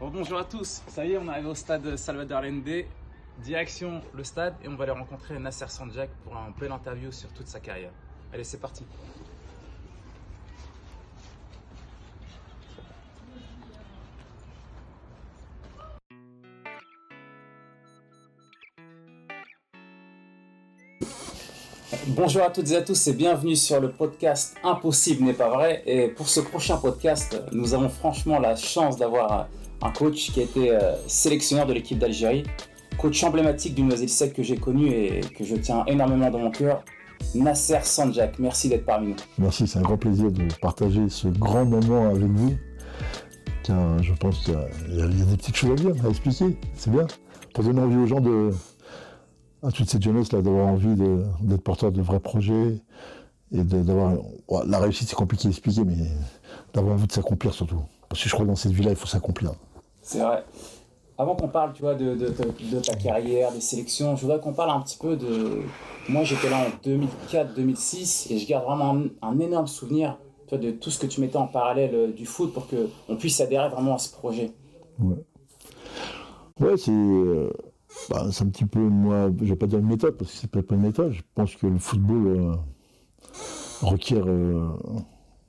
bonjour à tous, ça y est, on arrive au stade Salvador Allende. Direction le stade et on va aller rencontrer Nasser Sanjak pour un bel interview sur toute sa carrière. Allez, c'est parti. Bonjour à toutes et à tous et bienvenue sur le podcast Impossible n'est pas vrai. Et pour ce prochain podcast, nous avons franchement la chance d'avoir un coach qui a été euh, sélectionneur de l'équipe d'Algérie, coach emblématique du Noisy Sec que j'ai connu et que je tiens énormément dans mon cœur, Nasser Sanjak. Merci d'être parmi nous. Merci, c'est un grand plaisir de partager ce grand moment avec vous. Je pense qu'il y, a des petites choses à dire, à expliquer. C'est bien. Pour donner envie aux gens de, à toute cette jeunesse là d'avoir envie d'être porteur de vrais projets et d'avoir la réussite c'est compliqué à expliquer mais d'avoir envie de s'accomplir surtout parce que je crois que dans cette vie là il faut s'accomplir c'est vrai avant qu'on parle tu vois de, de, ta carrière des sélections je voudrais qu'on parle un petit peu de moi j'étais là en 2004 2006 et je garde vraiment un, énorme souvenir de tout ce que tu mettais en parallèle euh, du foot pour que on puisse adhérer vraiment à ce projet ouais ouais c'est euh, bah, c'est un petit peu, moi, je vais pas dire une méthode, parce que c'est pas une méthode. Je pense que le football euh, requiert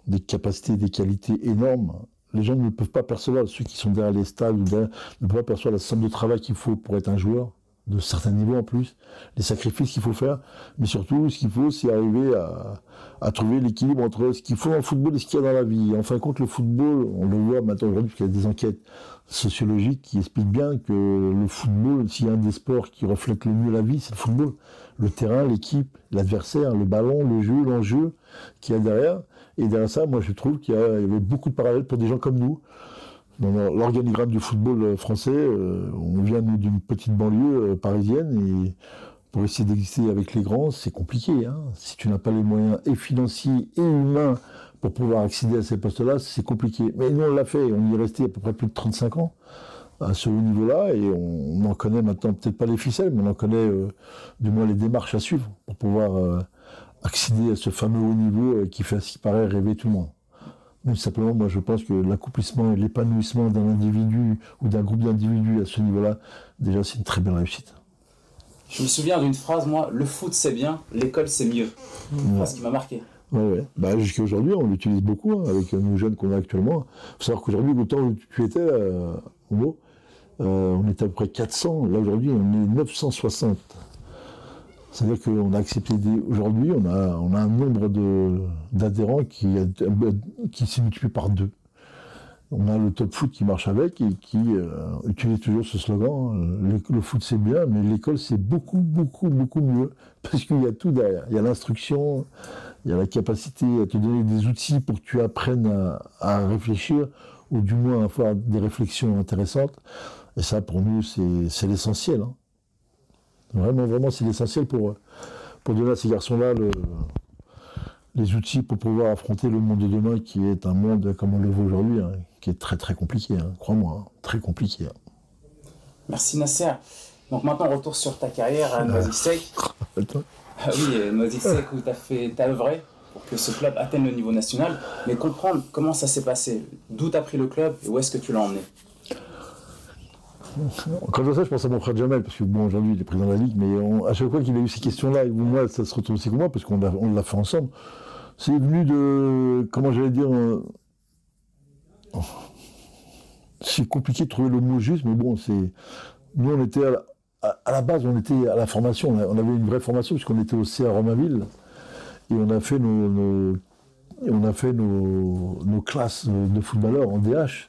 des capacités, des qualités énormes. Les gens ne peuvent pas percevoir, ceux qui sont derrière les stades, ne peuvent pas percevoir la somme de travail qu'il faut pour être un joueur de certains niveaux en plus, les sacrifices qu'il faut faire, mais surtout ce qu'il faut, c'est arriver à, trouver l'équilibre entre ce qu'il faut en football et ce qu'il y a dans la vie. En fin de compte, le football, on le voit maintenant aujourd'hui, qu'il y a des enquêtes sociologiques qui expliquent bien que le football, s'il y a un des sports qui reflète le mieux la vie, c'est le football. Le terrain, l'équipe, l'adversaire, le ballon, le jeu, l'enjeu qu'il y a derrière. Et derrière ça, moi je trouve qu'il y, avait beaucoup de parallèles pour des gens comme nous dans l'organigramme du football français, euh, on vient d'une petite banlieue euh, parisienne et pour essayer d'exister avec les grands, c'est compliqué. Hein. Si tu n'as pas les moyens et financiers et humains pour pouvoir accéder à ces postes-là, c'est compliqué. Mais nous, on l'a fait. On y est resté à peu près plus de 35 ans à ce niveau-là et on, en connaît maintenant peut-être pas les ficelles, mais on en connaît euh, du moins les démarches à suivre pour pouvoir accéder à ce fameux haut niveau qui fait, qui paraît, rêver tout le monde. Mais simplement, moi, je pense que l'accomplissement et l'épanouissement d'un individu ou d'un groupe d'individus à ce niveau-là, déjà, c'est une très belle réussite. Je me souviens d'une phrase, moi, le foot c'est bien, l'école c'est mieux. Une phrase qui m'a marqué. Ouais, ouais. Bah, jusqu'à aujourd'hui, on l'utilise beaucoup hein, avec nos jeunes qu'on a actuellement. Il faut savoir qu'aujourd'hui, le temps où tu étais, euh, au euh, on était à peu près 400. Là, aujourd'hui, on est 960. C'est-à-dire qu'on a accepté aujourd'hui, on a, un nombre d'adhérents qui, qui s'est multiplié par deux. On a le top foot qui marche avec et qui euh, utilise toujours ce slogan hein. le, foot c'est bien, mais l'école c'est beaucoup, beaucoup, beaucoup mieux. Parce qu'il y a tout derrière. Il y a l'instruction, il y a la capacité à te donner des outils pour que tu apprennes à, réfléchir, ou du moins à faire des réflexions intéressantes. Et ça, pour nous, c'est l'essentiel. Hein. Vraiment, vraiment, c'est l'essentiel pour, pour donner à ces garçons-là les outils pour pouvoir affronter le monde de demain, qui est un monde, comme on le voit aujourd'hui, hein, qui est très très compliqué, hein, crois-moi, hein, très compliqué. Merci Nasser. Donc maintenant, retour sur ta carrière à Noisy Sec. ah oui, Noisy Sec, où tu as fait, ta œuvré pour que ce club atteigne le niveau national, mais comprendre comment ça s'est passé, d'où tu as pris le club et où est-ce que tu l'as emmené? Quand je vois ça, je pense à mon frère Jamel, parce que bon, aujourd'hui, il est président de la Ligue, mais à chaque fois qu'il a eu ces questions-là, et moi, ça se retrouve aussi avec moi, parce qu'on l'a fait ensemble, c'est venu de, comment j'allais dire, euh, c'est compliqué de trouver le mot juste, mais bon, c'est, nous, on était à la, base, on était à la formation, on avait une vraie formation, puisqu'on était au CA Romainville, et on a fait nos classes de footballeurs en DH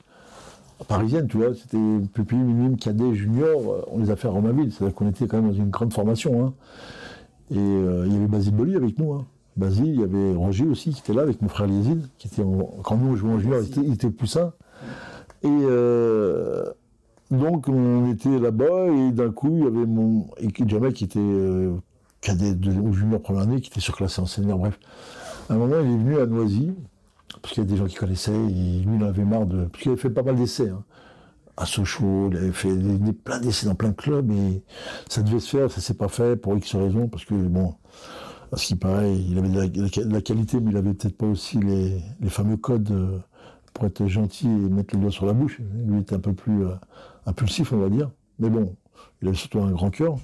parisienne, tu vois, c'était pupille, minime, cadet, junior, euh, on les a fait à Romainville, c'est-à-dire qu'on était quand même dans une grande formation. Hein. Et euh, il y avait Basile Bolly avec nous. Hein. Basile, il y avait Roger aussi qui était là avec mon frère Lézine, qui était quand nous on jouait en junior, il était, plus sain. Et euh, donc on était là-bas et d'un coup il y avait mon et Jamel qui était cadet de, junior première année, qui était surclassé en senior, bref. À un moment il est venu à Noisy parce qu'il y a des gens qui connaissaient, lui, il avait marre de. Parce qu'il avait fait pas mal d'essais. Hein. À Sochaux, il avait fait plein d'essais dans plein de clubs, et ça devait se faire, ça s'est pas fait pour X raisons, parce que, bon, à ce qui paraît, il avait de la, qualité, mais il avait peut-être pas aussi les, fameux codes pour être gentil et mettre le doigt sur la bouche. Lui était un peu plus impulsif, on va dire. Mais bon, il avait surtout un grand cœur.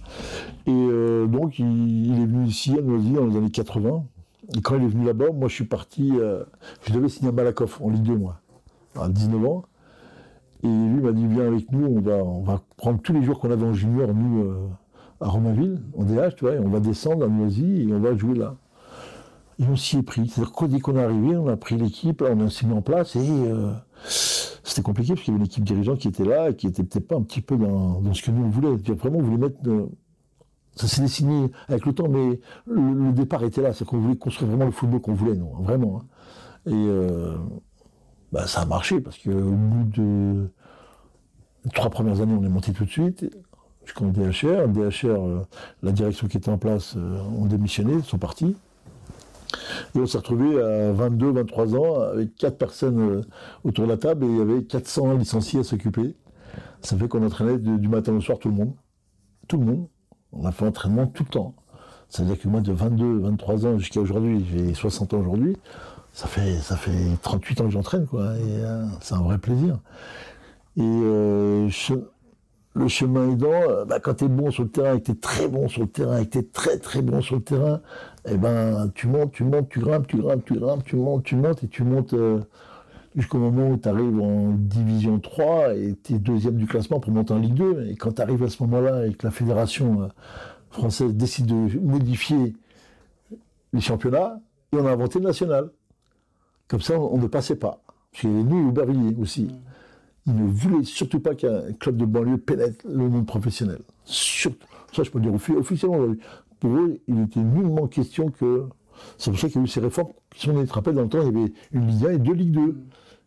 Et donc, il, est venu ici à Noisy dans les années 80. Et quand il est venu là-bas, moi je suis parti, je devais signer à Malakoff en Ligue 2, moi, à 19 ans. Et lui m'a dit, viens avec nous, on va, on va prendre tous les jours qu'on avait en junior, nous, euh, à Romainville, en DH, tu vois, et on va descendre à Noisy et on va jouer là. Et on s'y est pris. C'est-à-dire que dès qu'on est arrivé, on a pris l'équipe, on s'est mis en place et euh, c'était compliqué parce qu'il y avait une équipe dirigeante qui était là et qui était peut-être pas un petit peu dans, ce que nous on voulait. Vraiment, on voulait mettre. Euh, ça s'est dessiné avec le temps, mais le, départ était là. C'est qu'on voulait construire vraiment le football qu'on voulait, hein, vraiment. Hein. Et bah, ça a marché parce qu'au bout de trois premières années, on est monté tout de suite jusqu'en DHR. DHR, euh, la direction qui était en place euh, ont démissionné, sont partis. Et on s'est retrouvé à 22, 23 ans avec quatre personnes euh, autour de la table et il y avait 400 licenciés à s'occuper. Ça fait qu'on entraînait du matin au soir tout le monde. Tout le monde. On a fait entraînement tout le temps. Ça veut dire que moi, de 22, 23 ans jusqu'à aujourd'hui, j'ai 60 ans aujourd'hui, ça fait, ça fait 38 ans que j'entraîne, quoi. Et c'est un vrai plaisir. Et euh, le chemin aidant, euh, bah, quand tu es bon sur le terrain, et que tu es très bon sur le terrain, et que tu es très très bon sur le terrain, eh ben, tu montes, tu montes, tu grimpes, tu grimpes, tu grimpes, tu montes, tu montes, et tu montes euh, jusqu'au moment où tu arrives en division 3 et tu es deuxième du classement pour monter en Ligue 2. Et quand tu arrives à ce moment-là et que la fédération française décide de modifier les championnats, et on a inventé le national. Comme ça, on ne passait pas. Parce qu'il y avait nous Aubervilliers aussi il ne voulait surtout pas qu'un club de banlieue pénètre le monde professionnel. Surtout. Ça, je peux le dire officiellement. Pour eux, il était nullement question que. C'est pour ça qu'il y a eu ces réformes. On te rappelle, dans le temps, il y avait une Ligue 1 et deux Ligue 2.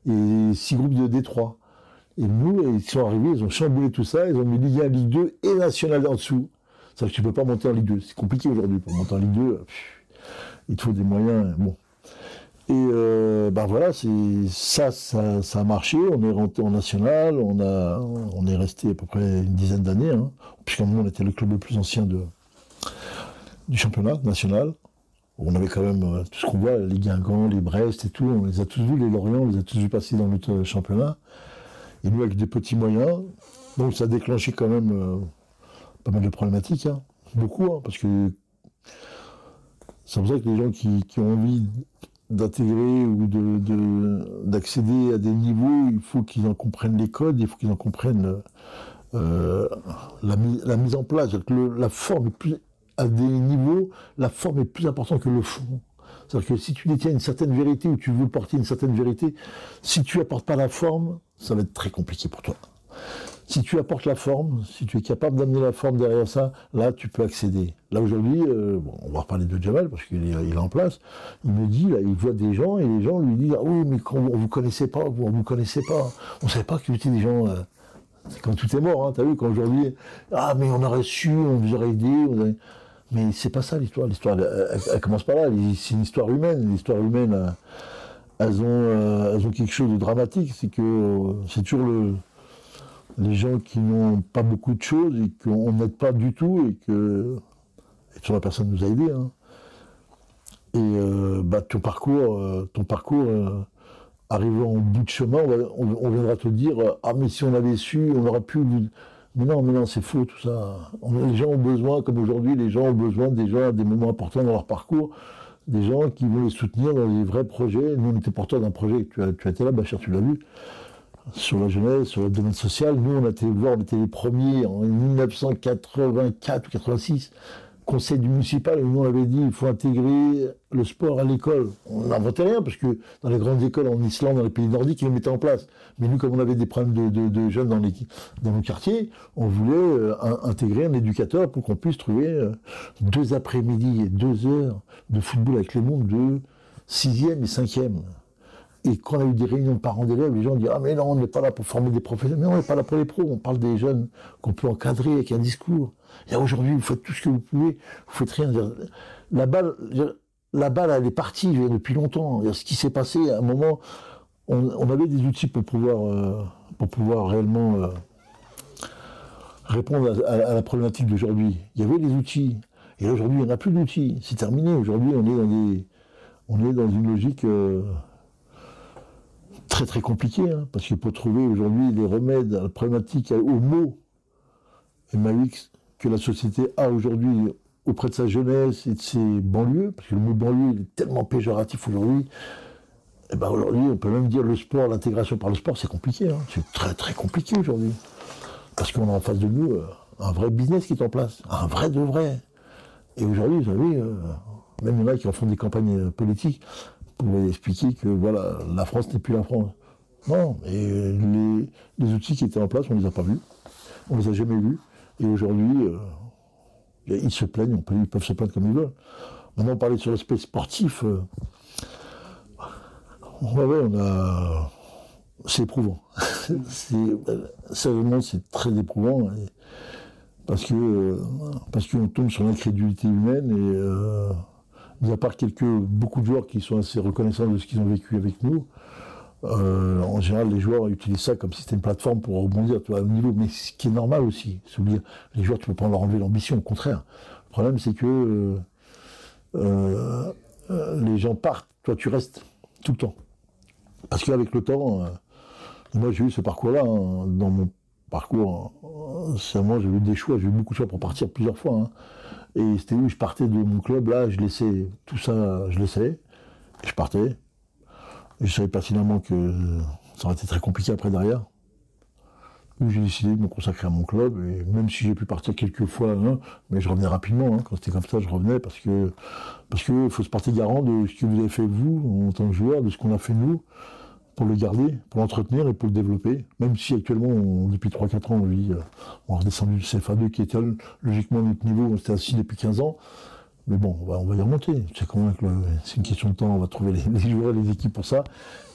Et six groupes de D3. Et nous, ils sont arrivés, ils ont chamboulé tout ça, ils ont mis Ligue 1, Ligue 2 et National en dessous. C'est-à-dire que tu ne peux pas monter en Ligue 2. C'est compliqué aujourd'hui. Pour monter en Ligue 2, il te faut des moyens. Bon. Et ben voilà, ça, ça, ça, a marché. On est rentré en national, on, a, on est resté à peu près une dizaine d'années, hein, puisqu'en nous, on était le club le plus ancien de, du championnat national. On avait quand même euh, tout ce qu'on voit, les Guingamp, les Brest et tout, on les a tous vus, les Lorient, on les a tous vus passer dans notre championnat. Et nous, avec des petits moyens, donc ça a déclenché quand même euh, pas mal de problématiques, hein. beaucoup, hein, parce que c'est pour ça que les gens qui, ont envie d'intégrer ou d'accéder de, à des niveaux, il faut qu'ils en comprennent les codes, il faut qu'ils en comprennent euh, la, mise en place. la forme plus, à des niveaux, la forme est plus importante que le fond. C'est-à-dire que si tu détiens une certaine vérité ou tu veux porter une certaine vérité, si tu apportes pas la forme, ça va être très compliqué pour toi. Si tu apportes la forme, si tu es capable d'amener la forme derrière ça, là, tu peux accéder. Là, aujourd'hui, euh, on va reparler de Jamal parce qu'il est, en place. Il me dit, il voit des gens et les gens lui disent, ah oui, mais on ne vous connaissait pas, on ne vous connaissait pas. On ne savait pas que étiez des gens... Euh, quand tout est mort, hein, as vu, quand aujourd'hui, ah, mais on aurait su, on vous aurait aidé. On Mais c'est pas ça l'histoire. L'histoire, elle, commence pas là. C'est une histoire humaine. L'histoire humaine, euh, elles ont, elles ont quelque chose de dramatique. C'est que c'est toujours le les gens qui n'ont pas beaucoup de choses et qu'on n'aide pas du tout et que et la personne nous a aidés. Hein. Et euh, bah, ton parcours, euh, ton parcours euh, arrivant au bout de chemin, on, viendra te dire ah mais si on avait su, on aurait pu. Mais non, mais non, c'est faux tout ça. les gens ont besoin, comme aujourd'hui, les gens ont besoin déjà à des moments importants dans leur parcours, des gens qui vont les soutenir dans des vrais projets. Nous, on était porteurs d'un projet. Tu as, tu as été là, Bachir, tu l'as vu sur la jeunesse, sur le domaine social. Nous, on a été on était les premiers en 1984 ou 86, conseil municipal, nous on avait dit il faut intégrer le sport à l'école. On n'inventait rien, parce que dans les grandes écoles en Islande, dans les pays nordiques, ils le mettaient en place. Mais nous, comme on avait des problèmes de, jeunes dans, nos quartiers, on voulait euh, intégrer un éducateur pour qu'on puisse trouver euh, deux après-midi et deux heures de football avec les mondes de sixième et cinquième. Et quand on a eu des réunions de parents d'élèves, les gens disent Ah, mais non, on n'est pas là pour former des professionnels. Mais on n'est pas là pour les pros. On parle des jeunes qu'on peut encadrer avec un discours. Aujourd'hui, vous faites tout ce que vous pouvez, vous faites rien. La balle, la balle, elle est partie depuis longtemps. Ce qui s'est passé, à un moment, on, avait des outils pour pouvoir, euh, pour pouvoir réellement euh, répondre à, la problématique d'aujourd'hui. Il y avait des outils. Et aujourd'hui, il n'y en a plus d'outils. C'est terminé. Aujourd'hui, on est dans des, on est dans une logique. Euh, très très compliqué, hein, parce qu'il faut trouver aujourd'hui les remèdes à la problématique, aux mots MAX que la société a aujourd'hui auprès de sa jeunesse et de ses banlieues, parce que le mot banlieue est tellement péjoratif aujourd'hui. Eh ben aujourd'hui, on peut même dire le sport, l'intégration par le sport, c'est compliqué. Hein. C'est très très compliqué aujourd'hui. Parce qu'on a en face de nous euh, un vrai business qui est en place, un vrai de vrai. Et aujourd'hui, vous savez, euh, même il y qui en font des campagnes euh, politiques pour expliquer que voilà, la France n'est plus la France. Non, et les, outils qui étaient en place, on ne les a pas vus. On ne les a jamais vus. Et aujourd'hui, ils se plaignent, ils peuvent se plaindre comme ils veulent. Maintenant, on parlait sur l'aspect sportif. Euh, ouais, on a. C'est éprouvant. Sérieusement, c'est très éprouvant. parce que parce qu'on tombe sur l'incrédulité humaine et euh, mis à part quelques beaucoup de joueurs qui sont assez reconnaissants de ce qu'ils ont vécu avec nous, euh, en général, les joueurs utilisent ça comme si c'était une plateforme pour rebondir tu vois, au niveau, mais ce qui est normal aussi. Les joueurs, tu peux pas leur enlever l'ambition, au contraire. Le problème, c'est que euh, euh, les gens partent, toi, tu restes tout le temps. Parce qu'avec le temps, moi, j'ai eu ce parcours-là hein, dans mon parcours. moi, j'ai eu des choix, j'ai eu beaucoup de choix pour partir plusieurs fois. Hein. Et c'était où je partais de mon club, là, je laissais tout ça, je laissais, je partais. Je savais pertinemment que ça aurait été très compliqué après derrière. J'ai décidé de me consacrer à mon club, et même si j'ai pu partir quelques fois, hein, mais je revenais rapidement. Hein. quand c'était comme ça, je revenais parce que parce qu'il faut se porter garant de ce que vous avez fait vous en tant que joueur, de ce qu'on a fait nous, pour le garder, pour l'entretenir et pour le développer. Même si actuellement, depuis 3-4 ans, on vit, euh, on a redescendu du CFA2 qui était logiquement notre niveau, on était assis depuis 15 ans. Mais bon, on va, y remonter. C'est c'est une question de temps. On va trouver les, joueurs et les équipes pour ça.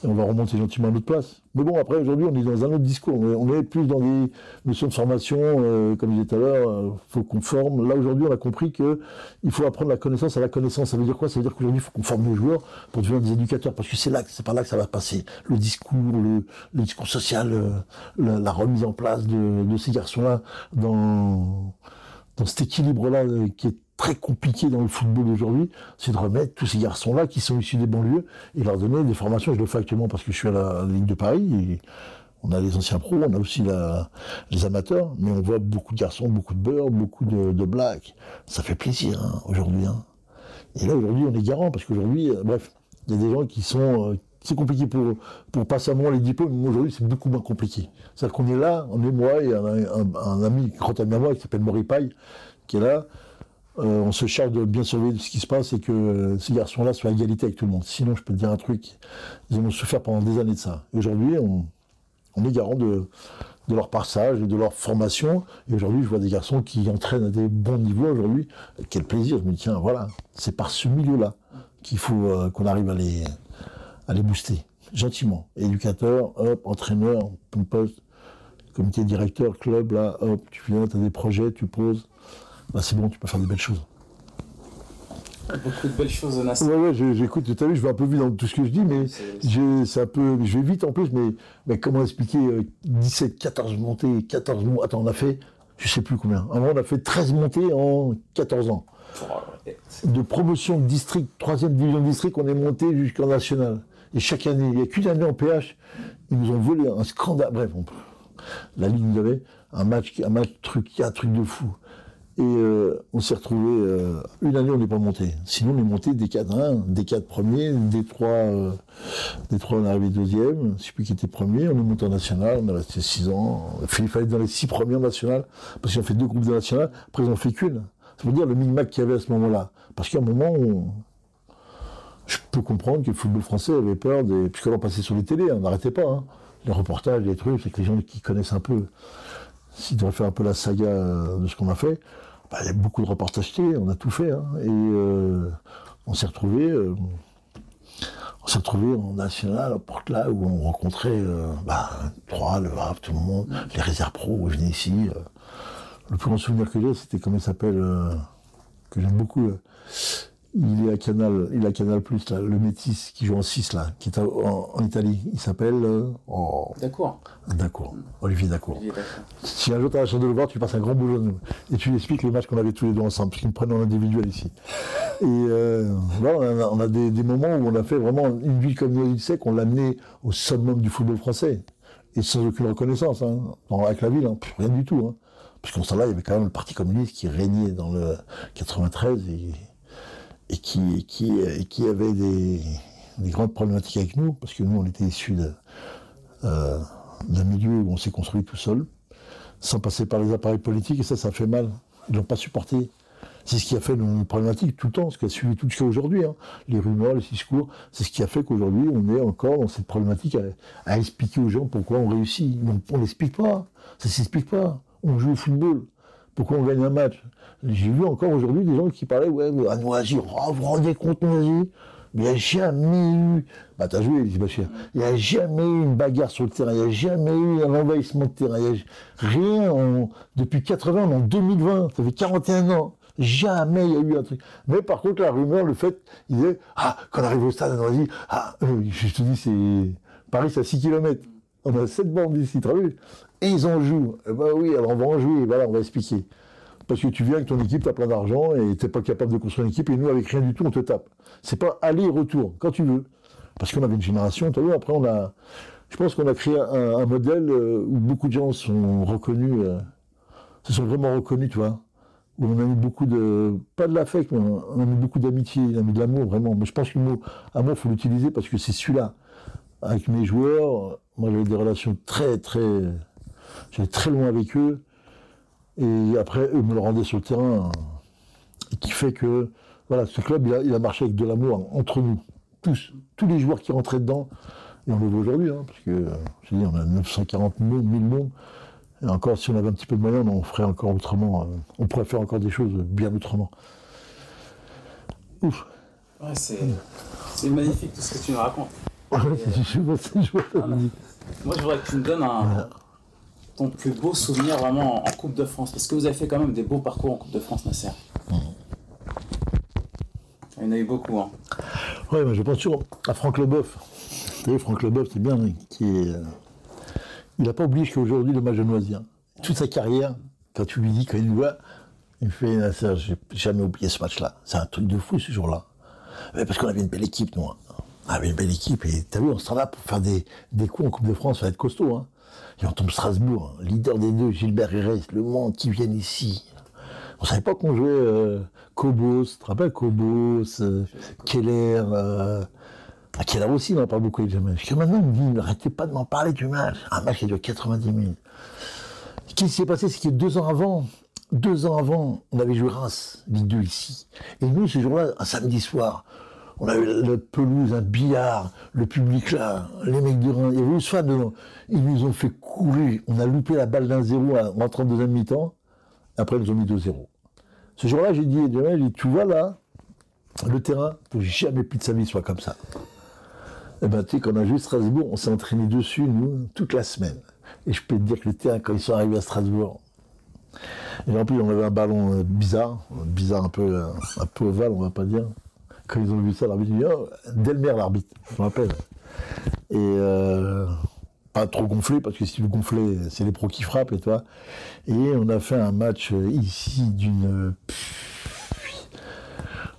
Et on va remonter gentiment à notre place. Mais bon, après, aujourd'hui, on est dans un autre discours. On est, plus dans des notions de formation, euh, comme je disais tout à l'heure, il euh, faut qu'on forme. Là, aujourd'hui, on a compris qu'il faut apprendre la connaissance à la connaissance. Ça veut dire quoi? Ça veut dire qu'aujourd'hui, il faut qu'on forme nos joueurs pour devenir des éducateurs. Parce que c'est là, c'est par là que ça va passer. Le discours, le, discours social, euh, la, remise en place de, de ces garçons-là dans, dans cet équilibre-là qui est très compliqué dans le football d'aujourd'hui, c'est de remettre tous ces garçons-là qui sont issus des banlieues et leur donner des formations. Je le fais actuellement parce que je suis à la Ligue de Paris. On a les anciens pros, on a aussi les amateurs, mais on voit beaucoup de garçons, beaucoup de beurre, beaucoup de, blacks. Ça fait plaisir hein, aujourd'hui. Hein. Et là, aujourd'hui, on est garant parce qu'aujourd'hui, euh, bref, il y a des gens qui sont. Euh, c'est compliqué pour, pour passer à moi les diplômes, mais aujourd'hui, c'est beaucoup moins compliqué. C'est-à-dire qu'on est là, on est moi et un, un, un ami, grand ami à moi, qui s'appelle Maurice Paille, qui est là. Euh, on se charge de bien de ce qui se passe et que euh, ces garçons-là soient à égalité avec tout le monde. Sinon, je peux te dire un truc, ils ont souffert pendant des années de ça. Aujourd'hui, on, est garant de, leur passage et de leur formation. Et aujourd'hui, je vois des garçons qui entraînent à des bons niveaux aujourd'hui. Quel plaisir, je me dis, tiens, voilà, c'est par ce milieu-là qu'il faut euh, qu'on arrive à les, à les booster, gentiment. Éducateur, hop, entraîneur, poste, comité directeur, club, là, hop, tu viens, tu as des projets, tu poses. Bah, c'est bon, tu peux faire des belles choses. Beaucoup de belles choses, Nasser. Ouais, ouais, j'écoute, tu as vu, je vais un peu vite dans tout ce que je dis, mais c'est un peu, je vais vite en plus, mais, mais comment expliquer 17, euh, 14 montées, 14 montées, attends, on a fait, je sais plus combien, moment on a fait 13 montées en 14 ans. De promotion de district, troisième division de district, on est monté jusqu'en national. Et chaque année, il n'y a qu'une année en PH, ils nous ont volé un scandale, bref, la ligne nous avait un match, un match truc, un truc de fou. Et euh, on s'est retrouvé euh, une année on n'est pas monté. Sinon on est monté des 4 1, des 4 premiers, des 3 euh, des 3 on est arrivé deuxième, je sais plus qui était premier, on est monté en national, on est resté 6 ans. Il fallait être dans les 6 premiers en national, parce qu'on fait deux groupes de national, après ils fait qu'une. Ça veut dire le minimac qu'il y avait à ce moment-là. Parce qu'à un moment, on... je peux comprendre que le football français avait peur des. Puisqu'on passait sur les télés, on n'arrêtait pas. Hein. Les reportages, les trucs, c'est que les gens qui connaissent un peu s'il devrait faire un peu la saga de ce qu'on a fait, bah, il y a beaucoup de reportages télé, on a tout fait. Hein. et euh, on s'est retrouvé euh, on s'est retrouvé en national à Porte là où on rencontrait euh, bah, Troyes, le Havre, tout le monde, les réserves pro où venaient ici. le plus grand souvenir que j'ai, c'était comment il s'appelle, que j'aime beaucoup. Il est à Canal, il à Canal Plus, là, le métis qui joue en 6 là, qui est en, Italie. Il s'appelle. D'accord. D'accord. Olivier D'accord. Si un jour tu as la chance de le voir, tu passes un grand boulot. Et tu lui expliques les matchs qu'on avait tous les deux ensemble, parce qu'ils me prennent en individuel ici. Et euh, on a, des, moments où on a fait vraiment une ville comme Noisy-le-Sec, on l'a amené au summum du football français. Et sans aucune reconnaissance, hein, avec la ville, hein, rien du tout. Hein. Parce qu'en ce temps-là, il y avait quand même le Parti communiste qui régnait dans le 93 et, qui, qui, avait des, grandes problématiques avec nous, parce que nous, on était issus euh, d'un milieu où on s'est construit tout seul, sans passer par les appareils politiques, et ça, ça fait mal. Ils l'ont pas supporté. C'est ce qui a fait nos problématiques tout le temps, ce qui a suivi tout jusqu'à aujourd'hui. Hein. Les rumeurs, les discours, c'est ce qui a fait qu'aujourd'hui, on est encore dans cette problématique à, expliquer aux gens pourquoi on réussit. on n'explique pas. Ça s'explique pas. On joue au football. Pourquoi on gagne un match? J'ai vu encore aujourd'hui des gens qui parlaient, ouais, à Noisy, oh, vous rendez compte, Noisy il n'y a jamais eu, bah t'as joué, il n'y a jamais eu une bagarre sur le terrain, il n'y a jamais eu un envahissement de terrain, rien depuis 80, en 2020, ça fait 41 ans. Jamais il y a eu un truc. Mais par contre, la rumeur, le fait, il disait, ah, quand on arrive au stade, on a dit, ah, euh, je te dis, c'est, Paris, c'est à 6 km. On a 7 bandes ici, tu as vu Et ils en jouent. Eh ben oui, alors on va en jouer, voilà, on va expliquer. Parce que tu viens avec ton équipe, tu as plein d'argent et tu n'es pas capable de construire une équipe, et nous, avec rien du tout, on te tape. C'est pas aller-retour, quand tu veux. Parce qu'on avait une génération, tu as vu, après, on a. Je pense qu'on a créé un, modèle euh, où beaucoup de gens sont reconnus, euh, se sont vraiment reconnus, tu vois où on a mis beaucoup de, pas de l'affect, mais on a mis beaucoup d'amitié, on a mis de l'amour, vraiment. Mais je pense que le mot amour, il faut l'utiliser parce que c'est celui-là. Avec mes joueurs, moi j'avais des relations très, très, j'allais très loin avec eux. Et après, eux me le rendaient sur le terrain. Et qui fait que, voilà, ce club, il a, marché avec de l'amour entre nous. Tous, tous les joueurs qui rentraient dedans. Et on le voit aujourd'hui, hein, parce que, je dis, on a 940 000, 1000 membres. Et encore, si on avait un petit peu de moyens, on ferait encore autrement. Euh, on pourrait faire encore des choses bien autrement. Ouf. Ouais, c'est magnifique tout ce que tu nous racontes. Ouais, Moi, je voudrais que tu me donnes ton plus beau souvenir vraiment en Coupe de France. Parce que vous avez fait quand même des beaux parcours en Coupe de France, Nasser. Mmh. Il y en a eu beaucoup. Hein. Ouais, mais je pense toujours à Franck Leboeuf. Vous savez, Franck Leboeuf, c'est bien, qui est. Euh, il n'a pas oublié qu'aujourd'hui, le match de Noisy, toute sa carrière, quand tu lui dis, quand il nous voit, il fait, j'ai jamais oublié ce match-là. C'est un truc de fou ce jour-là. Parce qu'on avait une belle équipe, nous. Hein. On avait une belle équipe, et t'as vu, on sera là pour faire des, des coups en Coupe de France, ça va être costaud. Hein. Et on tombe Strasbourg, hein. leader des deux, Gilbert Herrès, Le Monde, qui viennent ici. On savait pas qu'on jouait euh, Cobos, tu te rappelles Cobos, euh, Keller, euh, Keller aussi, on n'en parle beaucoup avec Jamel. Jusqu'à maintenant, il me dit, arrêtez pas de m'en parler du match. Un match qui dure 90 minutes. Ce qui s'est passé, c'est que deux ans avant, deux ans avant, on avait joué Reims, Ligue 2 ici. Et nous, ce jour-là, un samedi soir, on avait la pelouse, un billard, le public là, les mecs de Reims, il y eu. Ils nous ont fait courir. On a loupé la balle d'un zéro en rentrant deuxième mi-temps. Après, ils nous ont mis 2-0. Ce jour-là, j'ai dit, tu vois là, le terrain, faut jamais plus de sa vie soit comme ça. Eh ben, tu sais, quand on a joué Strasbourg, on s'est entraîné dessus, nous, toute la semaine. Et je peux te dire que le terrain, quand ils sont arrivés à Strasbourg, et en plus, on avait un ballon euh, bizarre, bizarre un peu, euh, un peu ovale, on va pas dire. Quand ils ont vu ça, l'arbitre dit oh, Delmer, l'arbitre, je me rappelle. Et euh, pas trop gonflé, parce que si vous gonflez, c'est les pros qui frappent, et toi. Et on a fait un match ici d'une.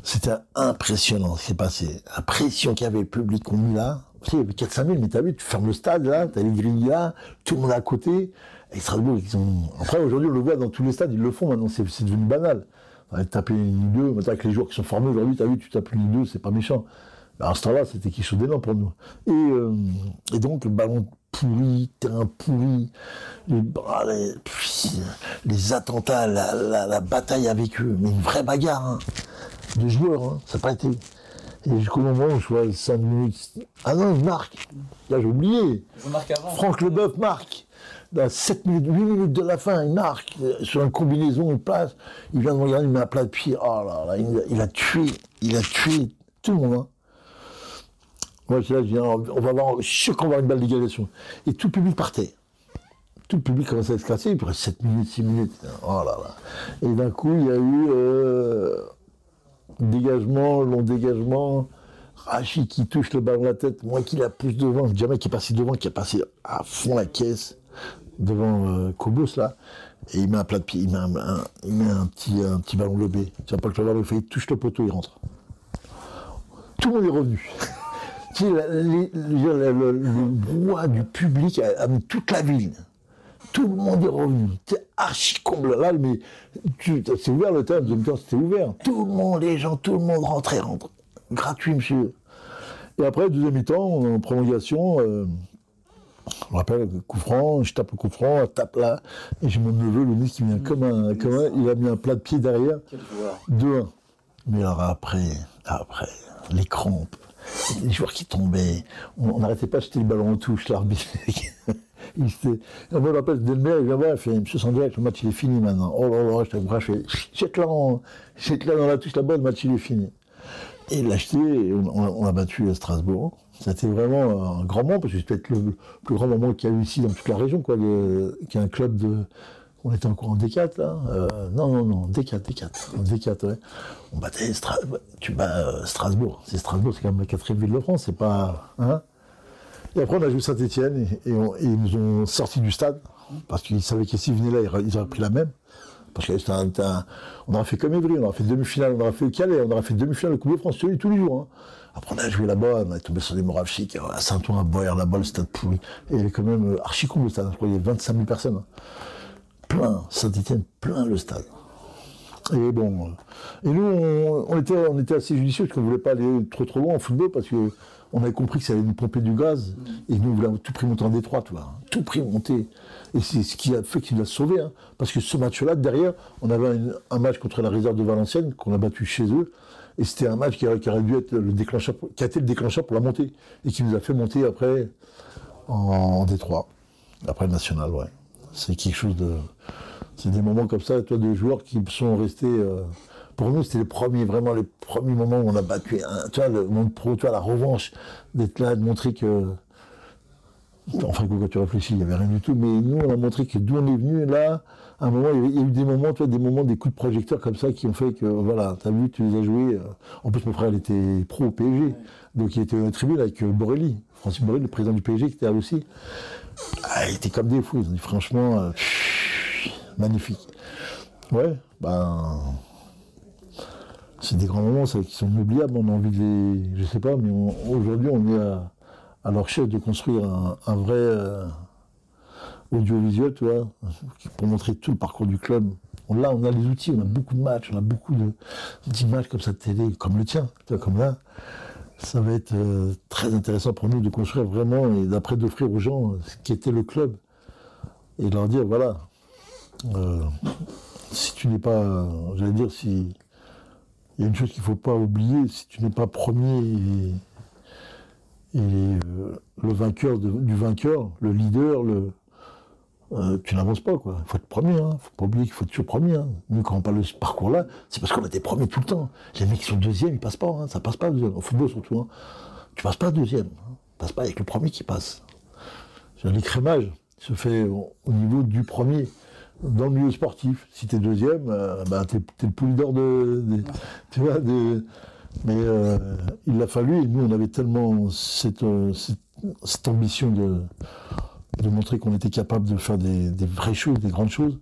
C'était impressionnant ce qui s'est passé. La pression qu'il y avait le public qu'on mis là. Tu sais, il y avait 4-5 000, mais t'as vu, tu fermes le stade là, t'as les grilles là, tout le monde à côté. Et Strasbourg, ils ont... Après, aujourd'hui, on le voit dans tous les stades, ils le font maintenant, c'est devenu banal. On va taper une Ligue 2, maintenant avec les joueurs qui sont formés aujourd'hui, t'as vu, tu tapes une Ligue 2, c'est pas méchant. Mais à ce temps-là, c'était quelque chose d'énorme pour nous. Et, euh, et, donc, le ballon pourri, terrain pourri, les, les, les attentats, la, la, la, bataille avec eux, mais une vraie bagarre. Hein de joueurs, hein. ça n'a pas été. Et jusqu'au moment où je vois 5 minutes. Ah non, il marque. Là, j'ai oublié. Franck Leboeuf marque. Dans 7 minutes, 8 minutes de la fin, il marque. Sur une combinaison, il passe. Il vient de regarder, il met un plat de pied. Oh là là, il, a tué. Il a tué tout le monde. Hein. Moi, je dis, on va avoir, je suis sûr qu'on va avoir une balle d'égalisation. Et tout le public partait. Tout le public commençait à se casser, il reste 7 minutes, 6 minutes. Oh là là. Et d'un coup, il y a eu. Euh, dégagement, long dégagement. Rachid qui touche le ballon de la tête, moi qui la pousse devant, jamais qui est passé devant, qui est passé à fond la caisse. Devant euh, Cobos, là, et il met un plat de pied, il met un, petit, un petit ballon lobé. Tu vois pas le il fait, il touche le poteau, il rentre. Tout le monde est revenu. tu sais, le, le, du public a, mis toute la ville. Tout le monde est revenu. C'est archi comble là, mais c'est ouvert le terrain, c'était ouvert. Tout le monde, les gens, tout le monde rentrait, rentre. Gratuit, monsieur. Et après, deuxième mi-temps, en prolongation, euh, je me rappelle, coup franc, je tape le coup franc, tape là, et j'ai mon neveu, le nez qui vient comme un, comme un, il a mis un plat de pied derrière. 2-1. Mais alors après, après, les crampes, les joueurs qui tombaient, on n'arrêtait pas de jeter le ballon en touche, l'arbitre. il on me rappelle, Delmer, il vient voir, il fait, Monsieur le match il est fini maintenant. Oh là là, je te je fais, jette-la jette-la dans la touche là-bas, le match il est fini. Et il l'a acheté, et on, a battu à Strasbourg. C'était vraiment un grand moment, parce que c'est peut-être le, plus grand moment qu'il y a eu ici dans toute la région, quoi, qui est un club de. On était encore en D4, là euh, Non, non, non, D4, D4. En D4, ouais. On battait Strasbourg. Tu bats euh, Strasbourg. C'est Strasbourg, c'est quand même la quatrième ville de France, c'est pas. Hein et après, on a joué Saint-Etienne, et, ils nous ont sorti du stade, parce qu'ils savaient que s'ils venaient là, ils auraient pris la même. Parce que on aurait fait comme Evry, on aurait fait demi-finale, on aurait fait Calais, on aurait fait demi-finale de Coupe de France tous les jours. Hein. Après, on a joué là-bas, on est tombé sur des morales chics, à Saint-Ouen, à Boyer, là-bas, le stade pourri. Et il est quand même euh, archi cool le stade, je crois y a 25 000 personnes. Plein, Saint-Etienne, plein le stade. Et bon, euh, et nous, on, était, assez judicieux parce qu'on ne voulait pas aller trop trop loin en football parce que on avait compris que ça allait nous pomper du gaz, et nous, on voulait tout prix monter en Détroit. Tout prix monter. Et c'est ce qui a fait qu'il nous a sauvés, hein. parce que ce match-là, derrière, on avait un, match contre la réserve de Valenciennes, qu'on a battu chez eux, et c'était un match qui, aurait dû être le déclencheur, qui a été le déclencheur pour la montée, et qui nous a fait monter après en, Détroit, après le national, ouais. C'est quelque chose de. C'est des moments comme ça, toi, de joueurs qui sont restés. Euh, pour nous, c'était le premier, vraiment les premiers moments où on a battu, un, tu vois, le pro, tu vois, la revanche, d'être là, de montrer que. Enfin, quand tu réfléchis, il n'y avait rien du tout, mais nous, on a montré que d'où on est venu, là, à un moment, il y, a eu des moments, tu vois, des moments, des coups de projecteur comme ça qui ont fait que, voilà, tu as vu, tu les as joués. Euh, en plus, mon frère, il était pro au PSG, donc il était la tribune avec euh, Borelli, Francis Borelli, le président du PSG, qui était là aussi. Ah, il était comme des fous, ils ont dit, franchement, euh, magnifique. Ouais, ben c'est des grands moments qui sont inoubliables. On a envie de les. Je sais pas, mais aujourd'hui, on est à, à, leur chef de construire un, vrai euh, audiovisuel, tu vois, pour montrer tout le parcours du club. là, on a les outils, on a beaucoup de matchs, on a beaucoup d'images comme ça de télé, comme le tien, tu vois, comme là. Ça va être euh, très intéressant pour nous de construire vraiment et d'après d'offrir aux gens ce qui était le club et leur dire voilà, euh, si tu n'es pas, j'allais dire, si il y a une chose qu'il ne faut pas oublier, si tu n'es pas premier euh, le vainqueur du vainqueur, le leader, le, euh, tu n'avances pas. Il faut être premier. Il hein. faut pas oublier qu'il faut être toujours premier. Hein. Nous, quand on parle de ce parcours-là, c'est parce qu'on été premier tout le temps. Les mecs qui sont deuxième, ils passent pas. Hein. Ça passe pas deuxième. Au football surtout. Hein. Tu passes pas deuxième. Hein. passe pas avec le premier qui passe. L'écrémage se fait au niveau du premier dans le milieu sportif. Si tu es deuxième, euh, bah, tu le poule d'or de, Tu vois, mais euh, il a fallu, et nous on avait tellement cette, euh, ambition de, montrer qu'on était capable de faire des, vraies choses, des grandes choses.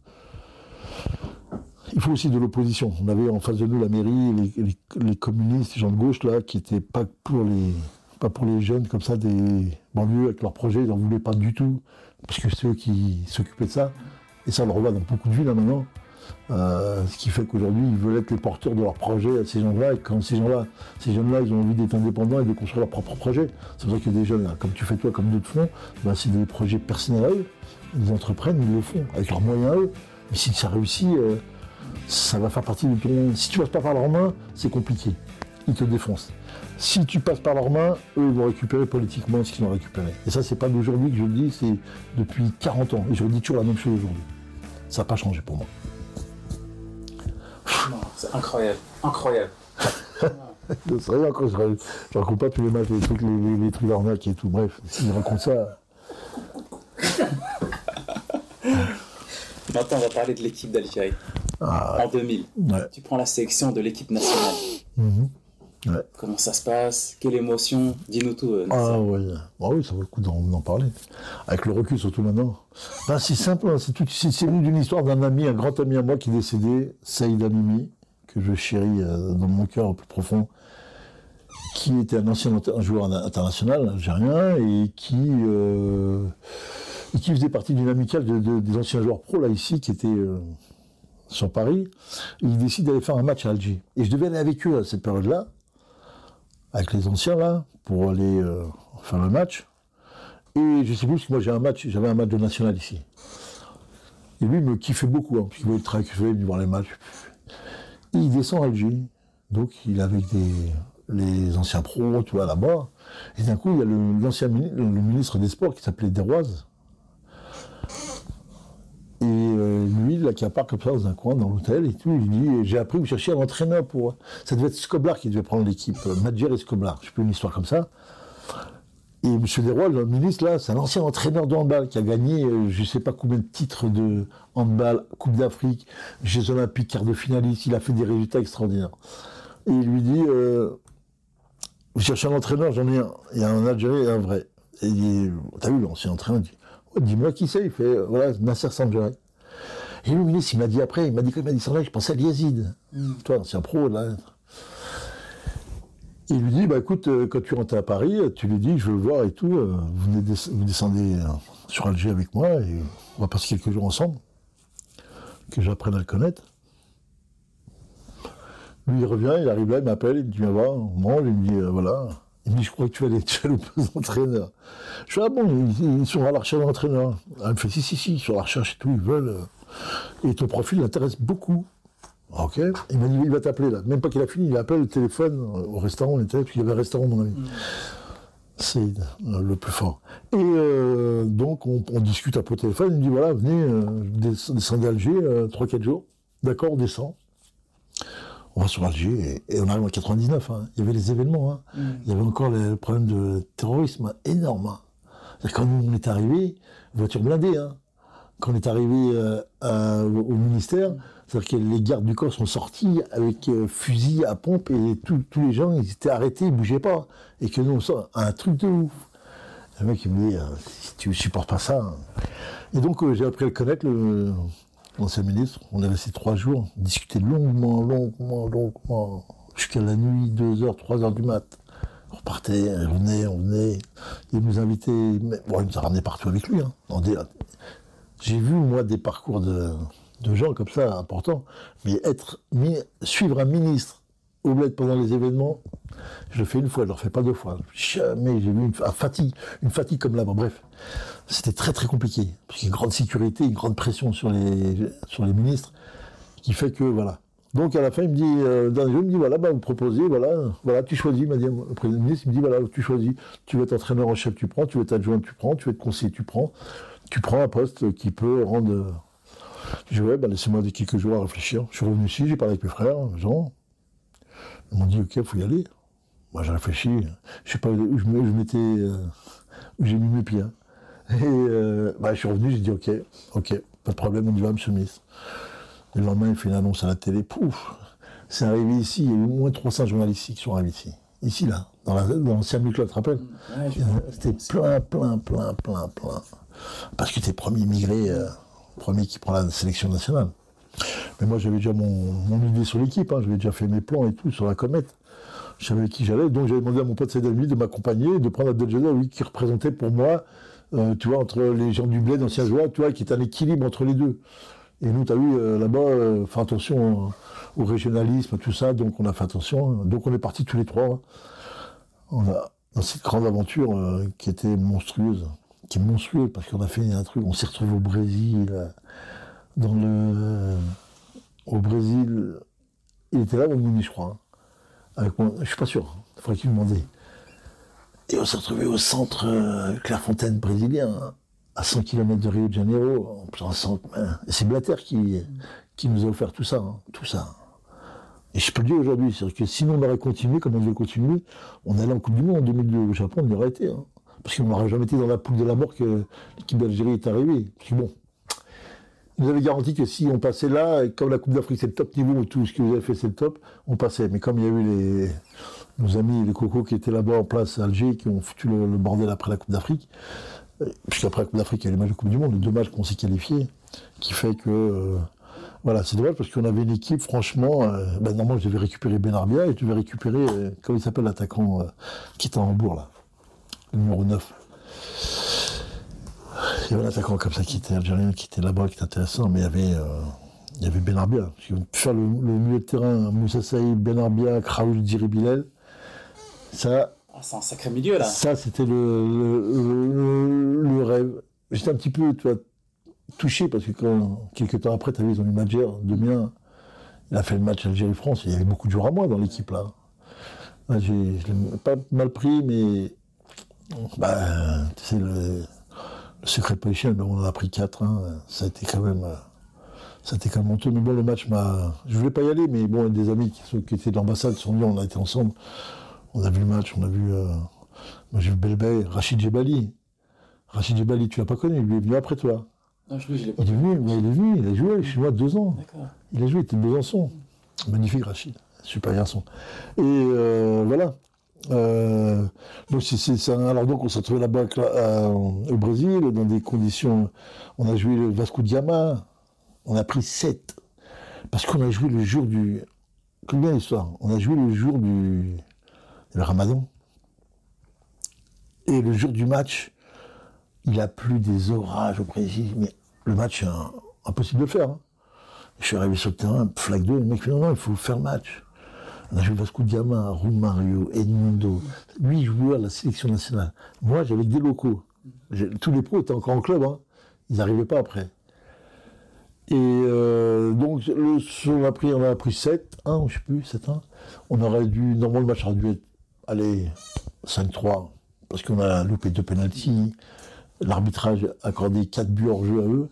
Il faut aussi de l'opposition. On avait en face de nous la mairie, les, les, communistes, les gens de gauche, là, qui n'étaient pas pour les, jeunes comme ça des banlieues avec leurs projets, ils n'en voulaient pas du tout, parce que c'est eux qui s'occupaient de ça. Et ça, on le revoit dans beaucoup de villes là maintenant. Euh, ce qui fait qu'aujourd'hui, ils veulent être les porteurs de leurs projets à ces gens-là. Et quand ces gens-là, ces jeunes-là, ils ont envie d'être indépendants et de construire leurs propres projets. C'est pour ça que des jeunes, comme tu fais toi, comme d'autres font, ben, c'est des projets personnels à eux. Ils entreprennent, ils le font, avec leurs moyens à eux. Mais si ça réussit, euh, ça va faire partie de ton. Si tu passes pas par leurs mains, c'est compliqué. Ils te défoncent. Si tu passes par leurs mains, eux vont récupérer politiquement ce qu'ils ont récupéré. Et ça, c'est pas d'aujourd'hui que je le dis, c'est depuis 40 ans. Et je redis toujours la même chose aujourd'hui. Ça n'a pas changé pour moi. C'est incroyable, incroyable. c'est rien quand je, je raconte pas tous les matchs, les trucs, les, les, trucs d'arnaque et tout. Bref, s'ils racontent ça. Maintenant, on va parler de l'équipe d'Algérie. Ah, en 2000. Tu prends la sélection de l'équipe nationale. Comment ça se passe? Quelle émotion? Dis-nous tout. Euh, ah, ouais. ah oui, ça vaut le coup d'en parler. Avec le recul, surtout maintenant. Ben, c'est simple, hein, c'est venu d'une histoire d'un ami, un grand ami à moi qui est décédé, Saïd Amimi, que je chéris euh, dans mon cœur au plus profond, qui était un ancien joueur international algérien et qui, euh, qui faisait partie d'une amicale des anciens joueurs pro là ici qui étaient sur Paris. il décide d'aller faire un match à Alger. Et je devais aller avec eux à cette période-là avec les anciens là, pour aller euh, faire le match. Et je sais plus, parce que moi un match, j'avais un match de national ici. Et lui il me kiffait beaucoup, hein, puisqu'il voyait le travail voir les matchs. il descend à Alger, donc il est avec les anciens pros, tu vois, là-bas. Et d'un coup, il y a l'ancien le, le, ministre des Sports qui s'appelait Deroise, et euh, lui, il accapare comme ça dans un coin, dans l'hôtel, et tout. Il dit J'ai appris vous cherchiez un entraîneur pour. Ça devait être Scoblar qui devait prendre l'équipe, euh, Madjer et Scoblar. Je sais plus une histoire comme ça. Et M. Desrois, le ministre, là, c'est un ancien entraîneur de handball qui a gagné euh, je ne sais pas combien de titres de handball, Coupe d'Afrique, Jeux Olympiques, quart de finaliste. Il a fait des résultats extraordinaires. Et il lui dit Vous cherchez un entraîneur J'en ai un. Il y a un Algérien et un vrai. Et il dit T'as vu l'ancien entraîneur il dit, dis-moi qui c'est. Il fait, euh, voilà, Nasser Sanjari. Et le ministre, il m'a dit après, il m'a dit quand il m'a dit ça, je pensais à Liazid. Mm. Toi, c'est un pro, là. Il lui dit, bah écoute, euh, quand tu rentres à Paris, tu lui dis, je veux le voir et tout, euh, vous, descendez sur Alger avec moi et on va passer quelques jours ensemble, que j'apprenne à le connaître. Lui, il revient, il arrive là, il m'appelle, il me dit, viens voir, on mange, il me dit, voilà, il me dit, je crois que tu vas aller, tu vas poste d'entraîneur. Je dis, ah bon, ils, sont à la recherche d'entraîneur. Elle me fait, si, si, si, ils sont à la recherche et tout, ils veulent. Euh. Et ton profil l'intéresse beaucoup. Ok. Il m'a dit, il va t'appeler là. Même pas qu'il a fini, il appelle le téléphone euh, au restaurant, on était, puis il y avait un restaurant, mon ami. Mm. C'est euh, le plus fort. Et donc, on, discute un peu au téléphone. Il me dit, voilà, venez, descendez à Alger, 3-4 jours. D'accord, on descend on va sur Alger et, on arrive en 99. Hein. Il y avait les événements. Hein. Mm. Il y avait encore le problème de terrorisme énorme. Hein. Quand nous, on est arrivé, voiture blindée. Quand on est arrivé euh, au ministère, c'est-à-dire que les gardes du corps sont sortis avec euh, fusil à pompe et tous les gens, ils étaient arrêtés, ils bougeaient pas. Et que nous, on sort un truc de ouf. Le mec, il me dit, euh, si tu supportes pas ça. Et donc, j'ai appris à le connaître, l'ancien ministre. On est resté trois jours, discuté longuement, longuement, longuement, jusqu'à la nuit, 2 heures, 3 heures du mat. On repartait, on venait, on venait. Il nous invitait, bon, il nous a ramené partout avec lui. Hein. J'ai vu, moi, des parcours de, gens comme ça, importants, mais être, suivre un ministre au bled pendant les événements, je le fais une fois, je ne le refais pas deux fois. Jamais j'ai vu une, fatigue, une fatigue comme là. bref, c'était très très compliqué. Parce qu'il y a une grande sécurité, une grande pression sur les, sur les ministres, qui fait que voilà. Donc à la fin, il me dit, euh, dans il me dit voilà, bah, vous proposez, voilà, voilà, tu choisis, m'a dit le président ministre, il me dit voilà, tu choisis, tu veux être entraîneur en chef, tu prends, tu veux être adjoint, tu prends, tu veux être conseiller, tu prends, tu prends un poste qui peut rendre. Je dis ouais, bah, laissez-moi quelques jours à réfléchir. Je suis revenu ici, j'ai parlé avec mes frères, Jean. Ils m'ont dit ok, il faut y aller. Moi j'ai réfléchi, je sais pas où je, m'étais, euh, où j'ai mis mes pieds. Hein. Et euh, bah, je suis revenu, j'ai dit ok, ok, pas de problème, on y va, monsieur le ministre. le lendemain, il fait une annonce à la télé, pouf, c'est arrivé ici, il y a eu au moins 300 journalistes ici qui sont arrivés ici. Ici, là, dans l'ancien la, tu te rappelles? C'était plein, plein, plein, plein, plein. Parce que t'es premier immigré, euh, premier qui prend la sélection nationale. Mais moi, j'avais déjà mon, idée sur l'équipe, hein. j'avais déjà fait mes plans et tout sur la comète. Je savais qui j'allais, donc j'avais demandé à mon pote Saïd de m'accompagner, de prendre Abdel oui, qui représentait pour moi euh, tu vois, entre les gens du bled, anciens joueurs, tu vois, qui est un équilibre entre les deux. Et nous, tu as vu, euh, là-bas, fait attention au régionalisme, tout ça, donc on a fait attention. Donc on est partis tous les trois. Dans cette grande aventure qui était monstrueuse, monstrueuse, parce qu'on a fait un truc, on s'est retrouvé au Brésil, dans le. Au Brésil, il était là, au Muni, je crois. Hein. avec moi, je suis pas sûr, il faudrait qu'il me demande. Et on s'est retrouvé au centre euh, Clairefontaine brésilien, hein, à 100 km de Rio de Janeiro, en plein centre. Et c'est Blatter qui, qui nous a offert tout ça, hein, tout ça. Et je peux le dire aujourd'hui, c'est que sinon on aurait continué, comme on devait continuer, on allait en Coupe du Monde en 2002 au Japon, on y aurait été. Hein. Parce qu'on n'aurait jamais été dans la poule de la mort que l'équipe d'Algérie est arrivée. Puis bon, vous avez garanti que si on passait là, comme la Coupe d'Afrique c'est le top niveau, tout ce que vous avez fait c'est le top, on passait. Mais comme il y a eu les, nos amis, les cocos qui étaient là-bas en place à Alger, qui ont foutu le, bordel après la Coupe d'Afrique. Euh, puisqu'après la Coupe d'Afrique, il y a les matchs de Coupe du Monde, les deux matchs qu'on s'est qualifiés, qui fait que. Euh, voilà, c'est dommage parce qu'on avait une équipe, franchement. Ben, normalement, je devais récupérer Benarbia et je devais récupérer. comment il s'appelle l'attaquant qui est en Hambourg, là numéro 9. Il y avait un attaquant comme ça qui était algérien, qui était là-bas, qui était intéressant, mais il y avait. il y avait Benarbia. Faire le, le, milieu de terrain, Moussa Saïd, Benarbia, Kraoul, Diribilel, ça. Ah, c'est un sacré milieu là. Ça, c'était le, le, rêve. J'étais un petit peu touché parce que quand, quelques temps après, tu avais son manager de mien. Il a fait le match Algérie-France. Il y avait beaucoup de joueurs à moi dans l'équipe là. Ah, je l'ai pas mal pris, mais bah, c'est le, secret de on en a pris 4. Hein. Ça a été quand même. Ça a été quand même honteux. Mais bon, le match m'a. Je voulais pas y aller, mais bon, des amis qui, qui étaient de l'ambassade sont venus, on a été ensemble. On a vu le match, on a vu. Euh, moi j'ai vu Belbey, Rachid Djebali. Rachid Djebali, tu l'as pas connu, lui est venu après toi. Non, je, je l'ai pas il est venu, il est venu, il a joué chez moi deux ans. Il a joué, il était de Besançon. Magnifique Rachid, super garçon. Et euh, voilà. Euh, donc alors donc on s'est retrouvé là-bas au Brésil dans des conditions. On a joué le Vasco de on a pris 7 parce qu'on a joué le jour du. Combien l'histoire? On a joué le jour du le ramadan. Et le jour du match, il a plu des orages au Brésil, mais le match, impossible de faire. Hein. Je suis arrivé sur le terrain, flaque d'eau, le mec fait non, non, il faut faire le match. On a joué Vasco Diama, Romario, Edmundo, huit joueurs de la sélection nationale. Moi, j'avais des locaux. Tous les pros étaient encore en club, hein. ils n'arrivaient pas après. Et euh, donc, le, on, a pris, on a pris 7, 1, je ne sais plus, 7, 1. On aurait dû, normalement, le match aurait dû être allez, 5-3, parce qu'on a loupé deux penalties. L'arbitrage a accordé 4 buts hors jeu à eux.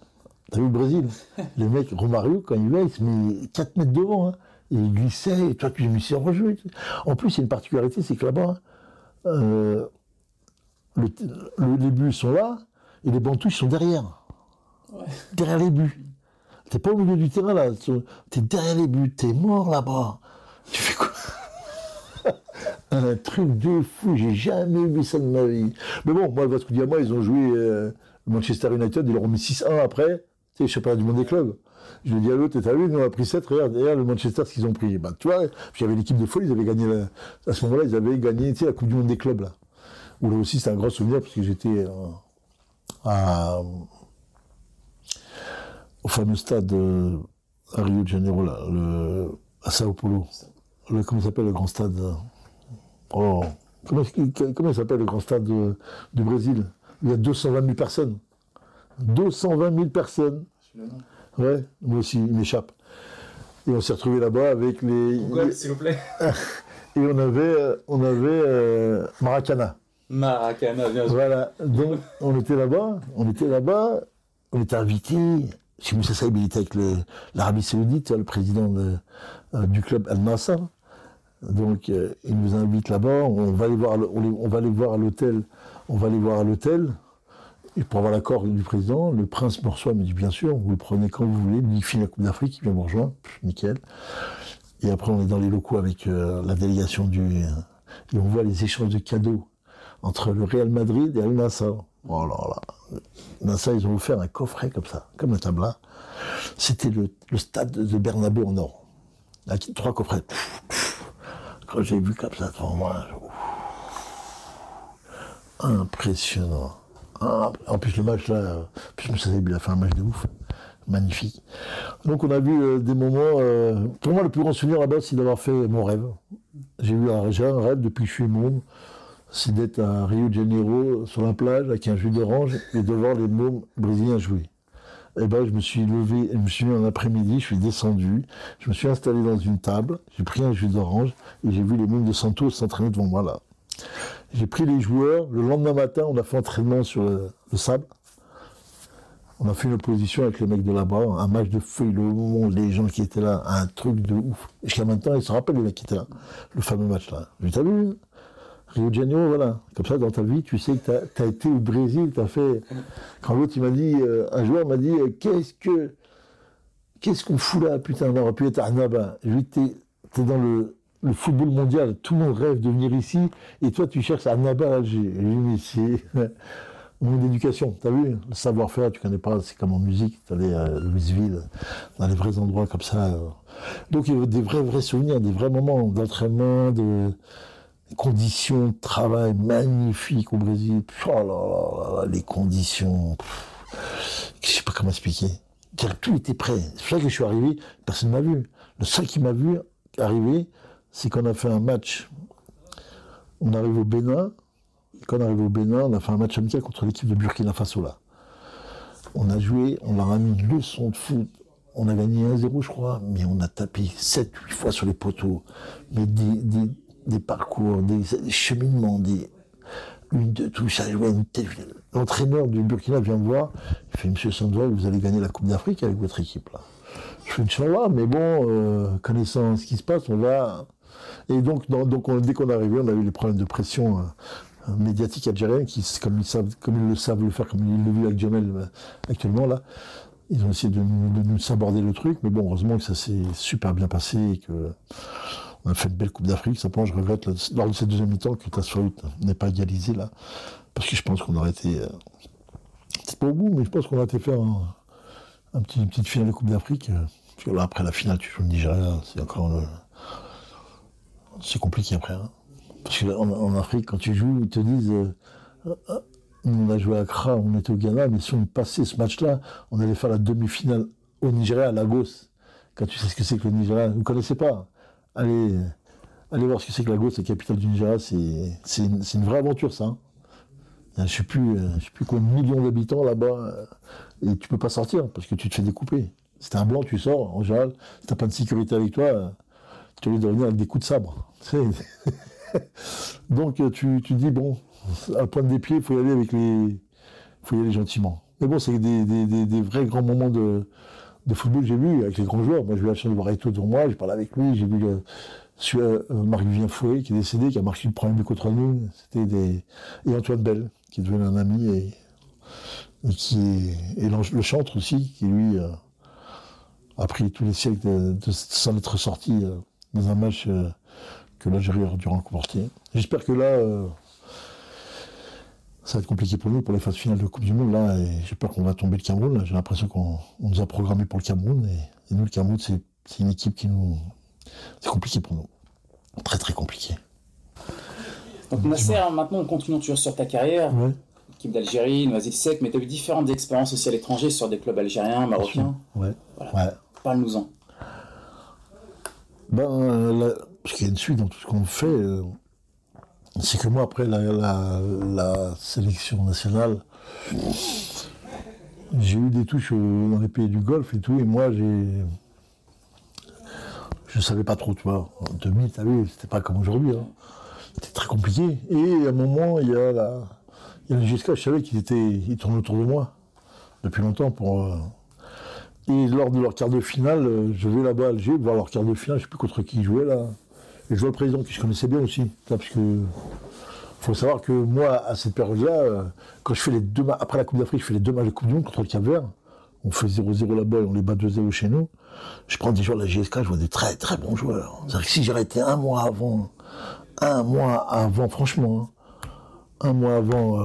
T'as vu le Brésil? Les mecs, Romario, quand il va, il se met 4 mètres devant. Hein. Il glissait, et toi, tu mis hors jeu. En plus, il y a une particularité, c'est que là-bas, euh, les buts sont là, et les bantouches sont derrière. Derrière les buts. T'es pas au milieu du terrain, là. T'es derrière les buts, t'es mort là-bas. Tu fais quoi? Un truc de fou, j'ai jamais vu ça de ma vie. Mais bon, moi, le Vasco Diama, ils ont joué euh, Manchester United, ils leur ont mis 6-1 après, tu sais, pas, du monde des clubs. Je lui ai dit à l'autre, t'as vu, nous on a pris 7, regarde, regarde le Manchester, ce qu'ils ont pris. Bah, tu vois, j'avais l'équipe de folie, ils avaient gagné, à ce moment-là, ils avaient gagné, tu sais, la Coupe du Monde des clubs, là. Où là aussi, c'est un grand souvenir, parce que j'étais euh, au fameux stade euh, à Rio de Janeiro, là, le, à Sao Paulo. Le, comment s'appelle le grand stade Oh, comment, comment s'appelle le grand stade du Brésil? Il y a 220 000 personnes. 220 000 personnes. Ouais, moi aussi, il m'échappe. Et on s'est retrouvé là-bas avec les. Google, s'il vous plaît. Et on avait, on avait euh, Maracana. Maracana, bien sûr. Voilà. Donc, on était là-bas, on était là-bas, on était invités. Chez Moussa Saïb, il était avec l'Arabie Saoudite, le président euh, du club Al-Nassr. Donc, euh, il nous invite là-bas. On va aller voir, on, va aller voir à l'hôtel. On va aller voir à l'hôtel. Et pour avoir l'accord du président, le prince reçoit, me dit bien sûr, vous le prenez quand vous voulez. Il finit la Coupe d'Afrique, il vient me rejoindre, nickel. Et après, on est dans les locaux avec euh, la délégation du. Et on voit les échanges de cadeaux entre le Real Madrid et Al Nassr. Oh là là. Nassr, ils ont offert un coffret comme ça, comme un tableau. C'était le, stade de Bernabeu en or. trois coffrets quand j'ai vu comme ça devant moi, impressionnant. En plus, le match là, savais il a fait un match de ouf. Magnifique. Donc, on a vu euh, des moments. Euh, pour moi, le plus grand souvenir là-bas, c'est d'avoir fait mon rêve. J'ai eu un, un rêve depuis que je suis môme. C'est d'être à Rio de Janeiro, sur la plage, avec un jus d'orange et de voir les mômes brésiliens jouer. Et eh ben, je me suis levé, je me suis mis en après-midi, je suis descendu, je me suis installé dans une table, j'ai pris un jus d'orange et j'ai vu les mômes de Santos s'entraîner devant moi là. J'ai pris les joueurs, le lendemain matin, on a fait entraînement sur le, sable. On a fait une opposition avec les mecs de là-bas, un match de feu, le monde, les gens qui étaient là, un truc de ouf. Jusqu'à maintenant, ils se rappellent les mecs qui étaient là, le fameux match là. T'as vu Rio de Janeiro, voilà. Comme ça, dans ta vie, tu sais que tu as, été au Brésil, tu as fait. Quand l'autre, il m'a dit, euh, un joueur m'a dit, euh, qu'est-ce que. Qu'est-ce qu'on fout là, putain, on aurait pu être à Arnaba. Je lui t'es, dans le. Le football mondial, tout le monde rêve de venir ici, et toi tu cherches à Naba mon éducation, t'as vu Le savoir-faire, tu connais pas, c'est comme en musique, t'allais à Louisville, dans les vrais endroits comme ça. Donc il y a des vrais, vrais souvenirs, des vrais moments d'entraînement, de conditions de travail magnifiques au Brésil. Oh là là là, les conditions, je sais pas comment expliquer. Tout était prêt. C'est pour que je suis arrivé, personne ne m'a vu. Le seul qui m'a vu arriver, c'est qu'on a fait un match. On arrive au Bénin. quand on arrive au Bénin, on a fait un match amical contre l'équipe de Burkina Faso là. On a joué, on leur a mis une leçon de foot. On a gagné 1-0, je crois, mais on a tapé 7-8 fois sur les poteaux. Mais des, parcours, des, cheminements, des, une de touche, L'entraîneur du Burkina vient me voir, il fait Monsieur Sandoval, vous allez gagner la Coupe d'Afrique avec votre équipe là. Je fais Inch'Allah, mais bon, euh, connaissant ce qui se passe, on va. Et donc, dès qu'on est arrivé, on a eu les problèmes de pression euh, médiatique algérienne, qui, comme ils, le savent le faire, comme ils le vu avec Jamel euh, actuellement là. Ils ont essayé de, nous saborder le truc, mais bon, heureusement que ça s'est super bien passé et que on a fait une belle Coupe d'Afrique. Simplement, je regrette lors de cette deuxième mi-temps que Tasfaout n'ait pas égalisé là, parce que je pense qu'on aurait été, peut-être pas au bout, mais je pense qu'on aurait été faire une petite finale de Coupe d'Afrique. Après la finale, tu joues le Nigeria, c'est encore. C'est compliqué après. Hein. Parce qu'en en Afrique, quand tu joues, ils te disent. Euh, euh, on a joué à Accra, on était au Ghana, mais si on passait ce match-là, on allait faire la demi-finale au Nigeria, à Lagos. Quand tu sais ce que c'est que le Nigeria, vous ne connaissez pas. Allez, allez voir ce que c'est que Lagos, la capitale du Nigeria, c'est une, vraie aventure, ça. Hein. Je ne sais plus, euh, combien de millions d'habitants là-bas, et tu peux pas sortir parce que tu te fais découper. C'est un blanc, tu sors, en général, si t'as pas de sécurité avec toi, tu risques de revenir avec des coups de sabre. Donc tu, tu dis, bon, à pointe des pieds, il faut y aller avec les. faut y aller gentiment. Mais bon, c'est des, vrais grands moments de, football que j'ai vu avec les grands joueurs. Moi, j'ai eu la chance de voir Eto devant moi, j'ai parlé avec lui, j'ai vu le, euh, Marc-Vivien Fouet qui est décédé, qui a marqué le premier but contre nous. C'était des. Et Antoine Bell, qui est devenu un ami et, qui est. Et le chantre aussi, qui lui. Euh, a pris tous les siècles de, de, sans être sorti euh, dans un match euh, que l'Algérie aurait dû remporter. J'espère que là, euh, ça va être compliqué pour nous pour les phases finales de Coupe du Monde. Là, j'ai peur qu'on va tomber le Cameroun. J'ai l'impression qu'on nous a programmé pour le Cameroun. Et, nous, le Cameroun, c'est une équipe qui nous. C'est compliqué pour nous. Très, très compliqué. Donc, Nasser, maintenant, on continue sur ta carrière. Ouais. Équipe d'Algérie, Noisy Sec, mais tu as eu différentes expériences aussi à l'étranger sur des clubs algériens, marocains. Ouais. ouais. Parle-nous-en. Ben, ce qui est suite dans tout ce qu'on fait, euh, c'est que moi, après la, sélection nationale, j'ai eu des touches dans les pays du Golfe et tout, et moi, j'ai. Je savais pas trop, tu vois. En 2000, tu vu, c'était pas comme aujourd'hui. Hein. C'était très compliqué. Et à un moment, il y a la. Il y a le GSK, je savais qu'ils étaient. Ils tournent autour de moi depuis longtemps pour. Euh, et lors de leur quart de finale, euh, je vais là-bas à Alger voir leur quart de finale, je ne sais plus contre qui ils jouaient là. Et je vois le président qui je connaissais bien aussi. Parce que faut savoir que moi, à cette période-là, euh, quand je fais les deux après la Coupe d'Afrique, je fais les deux matchs de Coupe du Monde contre le Cap Vert. On fait 0-0 là-bas et on les bat 2-0 chez nous. Je prends des joueurs de la GSK, je vois des très très bons joueurs. Que si j'aurais été un mois avant, un mois avant, franchement, hein, un mois avant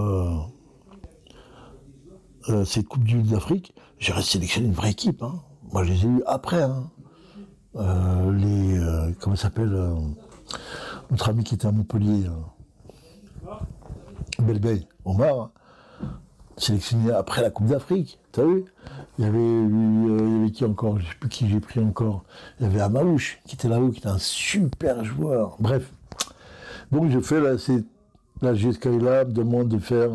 euh, cette Coupe du Monde d'Afrique, j'ai sélectionné une vraie équipe. Hein. Moi, je les ai eus après. Hein. Euh, les, euh, comment s'appelle euh, Notre ami qui était à Montpellier, Belbey, Omar, sélectionné après la Coupe d'Afrique. T'as vu? Il y, avait, qui encore? Je sais plus qui j'ai pris encore. Il y avait Amaouche qui était là-haut, qui était un super joueur. Bref. Donc, je fais là, c'est la GSK Lab demande de faire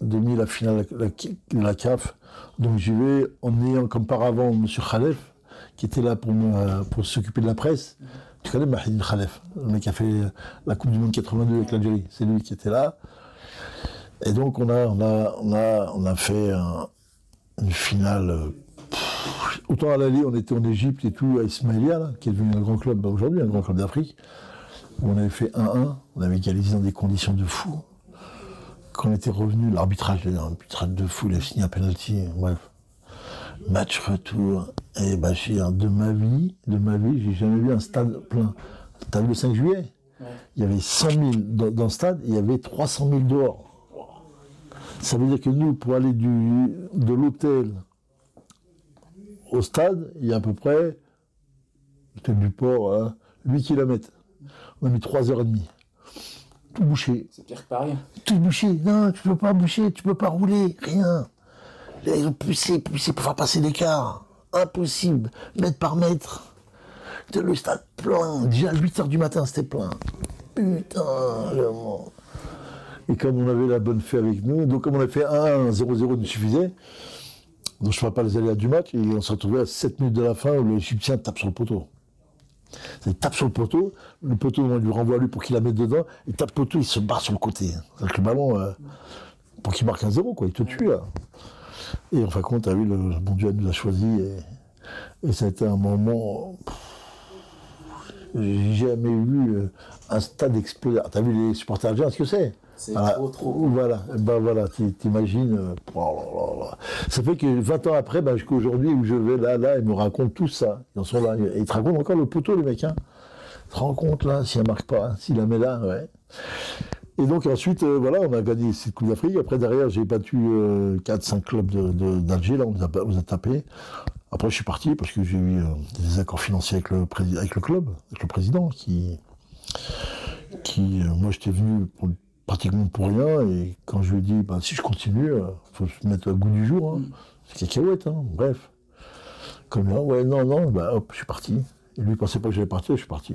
demi la finale la, la CAF donc j'y vais en ayant comme par avant M. Khalef, qui était là pour, pour s'occuper de la presse. Tu connais Mahid Khalef, le mec qui a fait la Coupe du Monde 82 avec l'Algérie. C'est lui qui était là. Et donc on a, on a, on a, on a fait une finale. autant à l'Ali, on était en Égypte et tout, à Ismaïlia, qui est devenu un grand club aujourd'hui, un grand club d'Afrique, où on avait fait 1-1, on avait égalisé dans des conditions de fou quand on était revenu, l'arbitrage, l'arbitrage de fou, il a signé un penalty, bref. Match retour. Et bah, de ma vie, de ma vie, j'ai jamais vu un stade plein. T'as vu le 5 juillet? Il y avait 100 000 dans, dans le stade, il y avait 300 000 dehors. Ça veut dire que nous, pour aller du, de l'hôtel au stade, il y a à peu près, l'hôtel du port, hein, 8 km. On a mis 3h30. Tout bouché. C'est pire que Paris. Tout bouché. Non, tu peux pas boucher, tu peux pas rouler, rien. Là, ils ont poussé, poussé pour faire passer l'écart. Impossible, mètre par mètre. De le stade plein. Déjà à 8h du matin, c'était plein. Putain, le monde. Et comme on avait la bonne fée avec nous, donc comme on a fait 1 0-0 nous suffisait, donc je ne ferai pas les aléas du match, et on s'est retrouvé à 7 minutes de la fin où le Égyptien tape sur le poteau. Il tape sur le poteau, le poteau on lui renvoie à lui pour qu'il la mette dedans, il tape le poteau, il se barre sur le côté. Avec le ballon, euh, pour qu'il marque un zéro, quoi, il te tue. Et en fin de compte, vu, le, bon Dieu nous a choisi et, ça a été un moment. J'ai jamais vu euh, un stade exploser. T'as vu les supporters algériens, ce que c'est? C'est Voilà. trop, trop. Voilà, ben voilà, t'imagines. euh, oh. Ça fait que 20 ans après, ben, jusqu'à aujourd'hui où je vais là, là, ils me racontent tout ça. Ils en sont là. Et ils te racontent encore le poteau, les mecs. Hein. Tu te rends compte là, s'il ne marque pas, hein, s'il la met là, ouais. Et donc ensuite, euh, voilà, on a gagné cette Coupe d'Afrique. Après, derrière, j'ai battu 4-5 clubs de- de- d'Alger, là, on nous a, on nous a tapé. Après, je suis parti parce que j'ai eu euh, des accords financiers avec le, avec le club, avec le président, qui, qui euh, moi, j'étais venu pour- pratiquement pour rien. Et quand je lui ai dit, bah, si je continue, il faut se mettre au goût du jour. Hein. C'est cacahuète, hein. bref. Comme là, ouais, non, non, bah, hop, je suis parti. Et lui, il pensait pas que j'allais partir, je suis parti.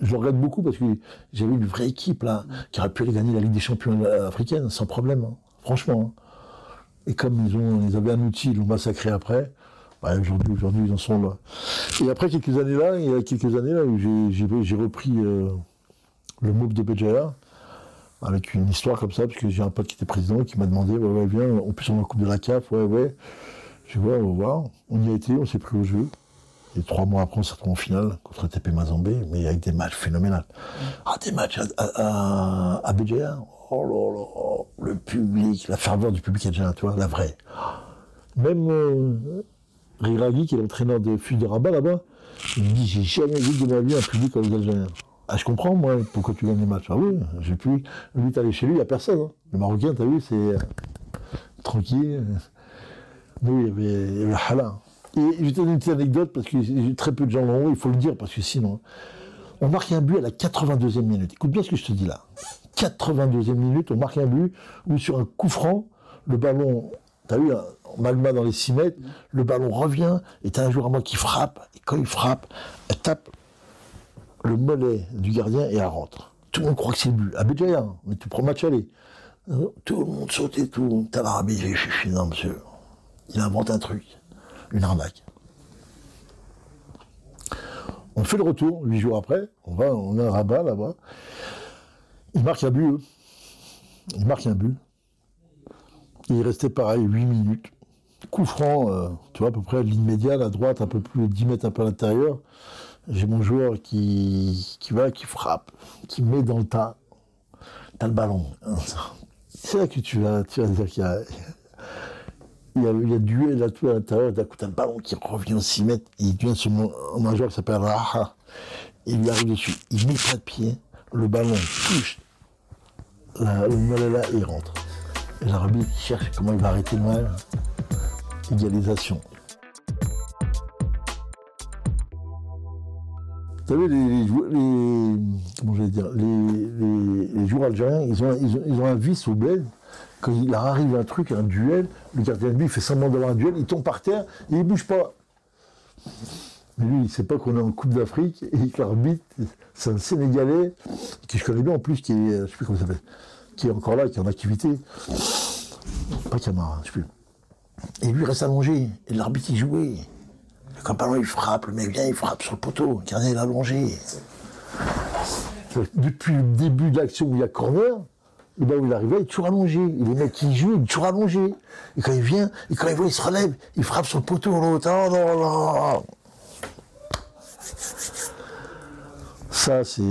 Je le regrette beaucoup parce que j'avais une vraie équipe là, qui aurait pu gagner la Ligue des Champions africaine sans problème, hein. franchement. hein. Et comme ils, ont, ils avaient un outil, ils l'ont massacré après, bah, aujourd'hui, aujourd'hui, ils en sont là. Et après quelques années là, il y a quelques années là où j'ai repris euh, le MOOC de Béjaïa, avec une histoire comme ça, parce que j'ai un pote qui était président qui m'a demandé, ouais, ouais, viens, en plus on Coupe de la CAF, ouais, ouais. Je ouais, on va voir. On y a été, on s'est pris au jeu. Et trois mois après, on s'est retrouvé en finale contre TP Mazambé, mais avec des matchs phénoménaux. Ah, des matchs à, à, à, à. Oh là là, le public, la ferveur du public algérien, tu vois, la vraie. Même euh, Riraghi, qui est l'entraîneur de FUS de Rabat là-bas, il me dit J'ai jamais vu de ma vie un public comme les Algériens. Ah, je comprends, moi, pourquoi tu gagnes les matchs. Ah oui, j'ai pu. Lui, t'es allé chez lui, il n'y a personne. hein. Le Marocain, t'as vu, c'est euh, tranquille. Nous, il y avait, avait Hala. Et je vais te donner une petite anecdote, parce que très peu de gens l'ont, il faut le dire, parce que sinon. On marque un but à la 82e minute. Écoute bien ce que je te dis là. 82e minute, on marque un but où sur un coup franc, le ballon, t'as vu, un magma dans les 6 mètres, le ballon revient, et t'as un joueur à moi qui frappe, et quand il frappe, elle tape le mollet du gardien et elle rentre. Tout le monde croit que c'est le but. À Béjaïa, hein, mais tu prends le match aller. Tout le monde saute et tout. T'as l'Arabie, j'ai dit, non monsieur, il invente un truc, une arnaque. On fait le retour, huit jours après, on va, on a un rabat là-bas. Il marque un but, eux. Il marque un but. Il restait pareil, 8 minutes. Coup franc, euh, tu vois, à peu près ligne médiane, à droite, un peu plus, 10 mètres un peu à l'intérieur. J'ai mon joueur qui, qui va, qui frappe, qui met dans le tas. T'as le ballon. C'est là que tu vas, tu vas dire qu'il y a, il y a, duel là tout à l'intérieur, d'un coup t'as le ballon qui revient aux 6 mètres, il vient sur mon, joueur qui s'appelle Raha, il lui arrive dessus, il met pas de pied, le ballon touche la, le mollet là et il rentre. Et l'arbitre cherche comment il va arrêter le mal. Égalisation. Savez, les, les, les- comment dire, les, les, joueurs algériens, ils ont, ils, ont, un vice au bled. Quand il leur arrive un truc, un duel, le gardien de but fait semblant d'avoir un duel, il tombe par terre et il bouge pas. Mais lui, il ne sait pas qu'on est en Coupe d'Afrique et que l'arbitre, c'est un Sénégalais, que je connais bien en plus, qui est, je sais plus comment il s'appelle, qui est encore là, qui est en activité. Pas Camara, je sais plus. Et lui reste allongé, et l'arbitre il jouait. Le ballon il frappe, le mec vient, il frappe sur le poteau, il est allongé. Depuis le début de l'action où il y a corner, le ballon il arrivait, il est toujours allongé. Et les mecs qui jouent, il est toujours allongé. Et quand il vient, et quand il voit, il se relève, il frappe sur le poteau, l'autre. Oh là là Ça, c'est.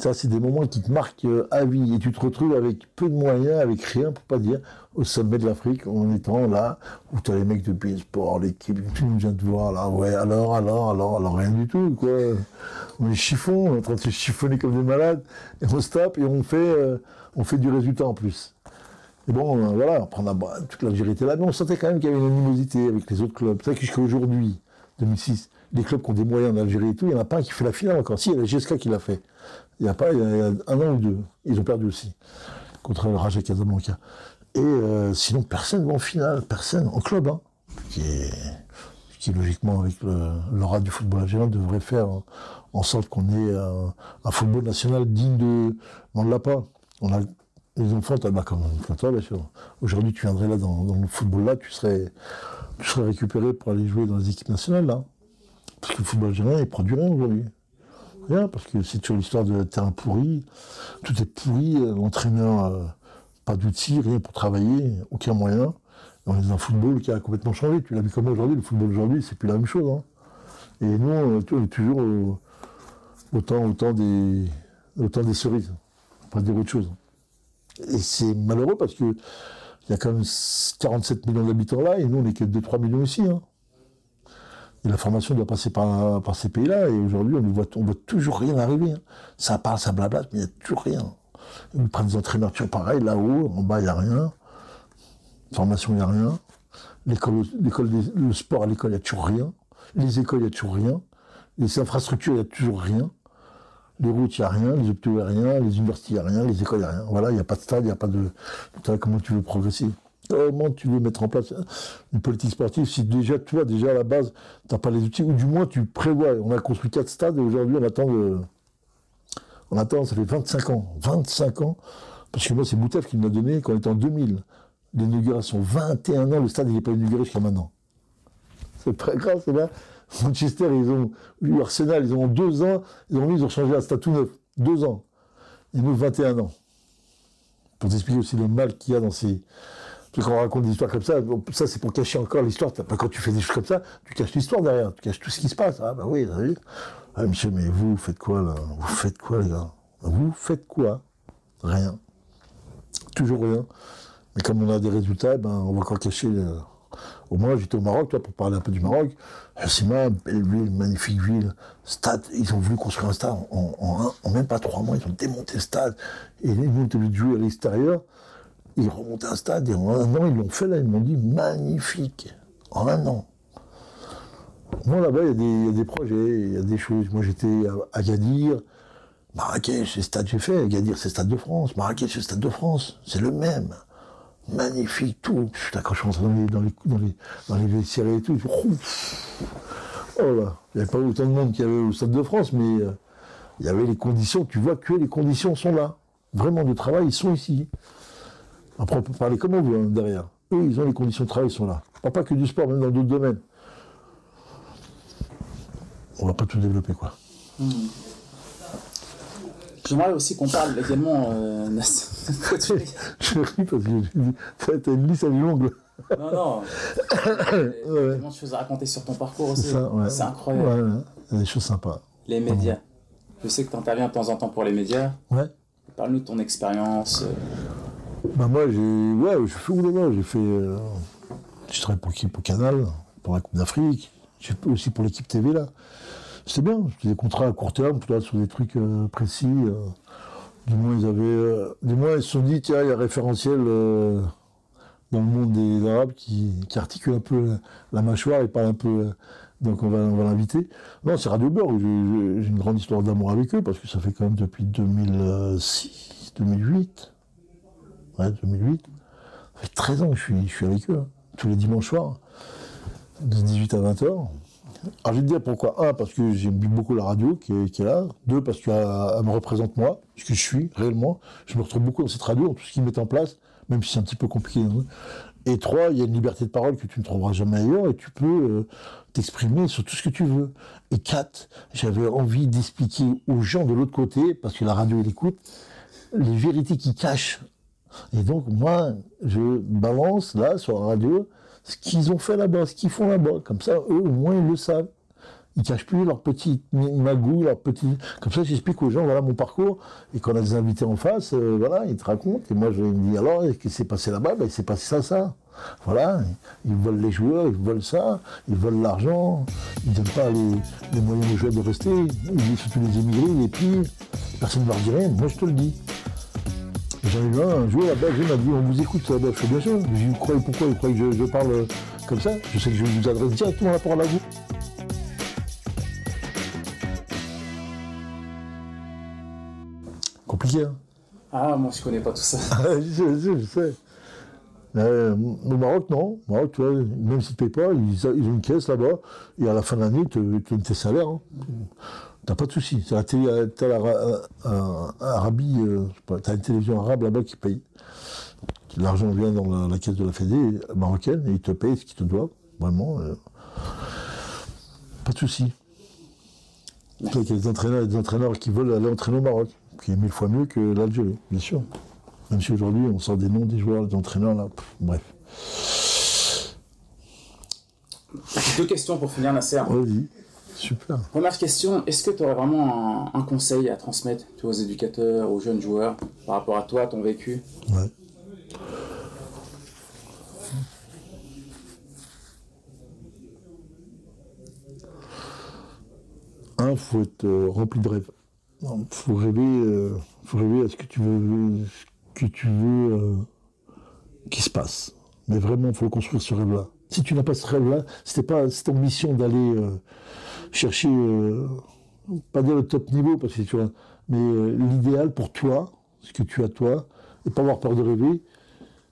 Ça, c'est des moments qui te marquent euh, à vie. Et tu te retrouves avec peu de moyens, avec rien, pour pas dire, au sommet de l'Afrique, en étant là, où tu as les mecs de pays sport, l'équipe, tout le monde vient te voir, là, ouais, alors, alors, alors, alors, rien du tout, quoi. On est chiffon, on est en train de se chiffonner comme des malades, et on se et on fait, euh, on fait du résultat en plus. Et bon, euh, voilà, on a, bah, toute l'Algérie était là, mais on sentait quand même qu'il y avait une animosité avec les autres clubs. C'est vrai que jusqu'à aujourd'hui, 2006, les clubs qui ont des moyens en Algérie et tout, il n'y en a pas un qui fait la finale encore. Si, il y a la GSK qui l'a fait. Il n'y a pas, il y a un an ou deux. Ils ont perdu aussi. Contre le Raja Casablanca. Et euh, sinon, personne va en finale. Personne. En club, hein. Qui logiquement, avec l'aura du football algérien, devrait faire en sorte qu'on ait un, football national digne de. On ne l'a pas. On a les enfants, as, bah, comme, toi, bien sûr. Aujourd'hui, tu viendrais là dans, le football là, tu serais, tu serais récupéré pour aller jouer dans les équipes nationales là. Parce que le football algérien, il produit rien aujourd'hui. Parce que c'est toujours l'histoire de terrain pourri. Tout est pourri, l'entraîneur, euh, pas d'outils, rien pour travailler, aucun moyen. On est dans un football qui a complètement changé. Tu l'as vu comment aujourd'hui, le football aujourd'hui, c'est plus la même chose. Hein. Et nous, on est toujours autant, des, cerises, pas dire autre chose. Et c'est malheureux parce que il y a quand même 47 millions d'habitants là, et nous, on n'est que 2-3 millions ici. Hein. Et la formation doit passer par, ces pays-là, et aujourd'hui, on ne voit, toujours rien arriver. Hein. Ça parle, ça blablate, mais il n'y a toujours rien. Ils prennent des entraîneurs toujours pareil, là-haut, en bas, il n'y a rien. Formation, il n'y a rien. Le sport à l'école, il n'y a toujours rien. Les écoles, il n'y a toujours rien. Les infrastructures, il n'y a toujours rien. Les routes, il n'y a rien. Les hôpitaux, il n'y a rien. Les universités, il n'y a rien. Les écoles, il n'y a rien. Voilà, il n'y a pas de stade, il n'y a pas de. Comment tu veux progresser Comment tu veux mettre en place une politique sportive si déjà, toi, déjà à la base, tu n'as pas les outils, ou du moins tu prévois. On a construit quatre stades et aujourd'hui on attend On attend, ça fait 25 ans. 25 ans. Parce que moi, c'est Boutef qui me l'a donné quand on était en 2000. L'inauguration, 21 ans, le stade n'est pas inauguré jusqu'à maintenant. C'est très grave, c'est là. Manchester, ils ont eu Arsenal, ils ont deux ans, ils ont mis, ils ont changé un stade tout neuf. Deux ans. Ils nous 21 ans. Pour t'expliquer aussi le mal qu'il y a dans ces, parce qu'on raconte des histoires comme ça, ça c'est pour cacher encore l'histoire. Quand tu fais des choses comme ça, tu caches l'histoire derrière, tu caches tout ce qui se passe. Ah bah oui, vu Ah monsieur, mais vous, faites quoi là? Vous faites quoi les gars? Vous faites quoi? Rien. Toujours rien. Mais comme on a des résultats, ben, on va encore cacher. Au moins, j'étais au Maroc, toi, pour parler un peu du Maroc. ma belle ville, magnifique ville. Stade, ils ont voulu construire un stade en, même pas trois mois, ils ont démonté le stade. Et ils ont voulu jouer à l'extérieur. Ils remontent un stade et en un an, ils l'ont fait là, ils m'ont dit magnifique. En un an. Moi là-bas, il y, a des projets, il y a des choses. Moi j'étais à Agadir, Marrakech, c'est stade j'ai fait. Agadir, c'est stade de France. Marrakech, c'est stade de France. C'est le même. Magnifique, tout. Putain, quand je rentre dans les, dans les, les et tout, oh là, il n'y avait pas autant de monde qu'il y avait au Stade de France, mais euh, il y avait les conditions. Tu vois que les conditions sont là. Vraiment, de travail, ils sont ici. Après, on peut parler comme on veut hein, derrière. Eux, ils ont les conditions de travail, ils sont là. Pas que du sport, même dans d'autres domaines. On va pas tout développer, quoi. Hmm. J'aimerais aussi qu'on parle également. Euh, je ris parce que t'as une liste à longue. Non, non. Il y a tellement de choses à raconter sur ton parcours aussi. C'est incroyable. Il y a des choses sympas. Les médias. Je sais que tu interviens de temps en temps pour les médias. Ouais. Parle-nous de ton expérience. Euh, bah moi j'ai ouais j'ai fait j'ai fait euh, je pour l'équipe au Canal pour la Coupe d'Afrique aussi pour l'équipe TV là c'était bien c'était des contrats à court terme sur des trucs euh, précis euh. du moins ils avaient du moins ils se sont dit tiens il y a un référentiel dans le monde des Arabes qui, qui articule un peu la, mâchoire et parle un peu donc on va, on va l'inviter. Non, c'est Radio Beurre, j'ai une grande histoire d'amour avec eux, parce que ça fait quand même depuis 2006, 2008, 2008. Ça fait 13 ans que je suis, avec eux, hein. tous les dimanches soirs, de 18 à 20 heures. Alors je vais te dire pourquoi. Un, parce que j'aime beaucoup la radio qui est, là. Deux, parce qu'elle me représente moi, ce que je suis réellement. Je me retrouve beaucoup dans cette radio, dans tout ce qu'ils mettent en place, même si c'est un petit peu compliqué. Hein. Et trois, il y a une liberté de parole que tu ne trouveras jamais ailleurs et tu peux euh, t'exprimer sur tout ce que tu veux. Et quatre, j'avais envie d'expliquer aux gens de l'autre côté, parce que la radio, elle écoute, les vérités qui cachent et donc, moi, je balance là, sur la radio, ce qu'ils ont fait là-bas, ce qu'ils font là-bas. Comme ça, eux, au moins, ils le savent. Ils cachent plus leurs petites magouilles, leurs petits. Comme ça, j'explique aux gens, voilà mon parcours. Et quand on a des invités en face, euh, voilà, ils te racontent. Et moi, je me dis, alors, qu'est-ce qui s'est passé là-bas? Ben, Il s'est passé ça, ça. Voilà, ils volent les joueurs, ils volent ça, ils volent l'argent, ils donnent pas les, moyens aux joueurs de rester, ils surtout les émigrés, les pires, personne ne leur dit rien, moi je te le dis. J'en ai vu un, un jour là-bas, il m'a dit on vous écoute, là-bas. je fais bien sûr. Je lui pourquoi Vous croyez que je, parle comme ça? Je sais que je vous adresse directement la parole à vous. Compliqué, hein? Ah, moi je connais pas tout ça. je, sais, je sais. Euh, au Maroc, non. Au Maroc, tu vois, même s'ils ne payent pas, ils, ont une caisse là-bas, et à la fin de l'année, tu donnes tes salaires. Hein. T'as pas de souci. T'as Arabie, euh, t'as une télévision arabe là-bas qui paye. L'argent vient dans la, caisse de la Fédé marocaine et ils te payent ce qu'ils te doivent. Vraiment. Euh, pas de souci. Il y a des entraîneurs, des entraîneurs qui veulent aller entraîner au Maroc, qui est mille fois mieux que l'Algérie, bien sûr. Même si aujourd'hui on sort des noms des joueurs, des entraîneurs là, bref. Deux questions pour finir, Nasser. Vas-y. Super. Première question, est-ce que tu aurais vraiment un, conseil à transmettre aux éducateurs, aux jeunes joueurs, par rapport à toi, ton vécu? Ouais. Un, faut être euh, rempli de rêves. Il faut rêver, euh, faut rêver à ce que tu veux, que tu veux euh, qui se passe. Mais vraiment, il faut construire ce rêve-là. Si tu n'as pas ce rêve-là, si pas ton mission d'aller chercher, euh, pas dire le top niveau, parce que mais euh, l'idéal pour toi, ce que tu as toi, et pas avoir peur de rêver,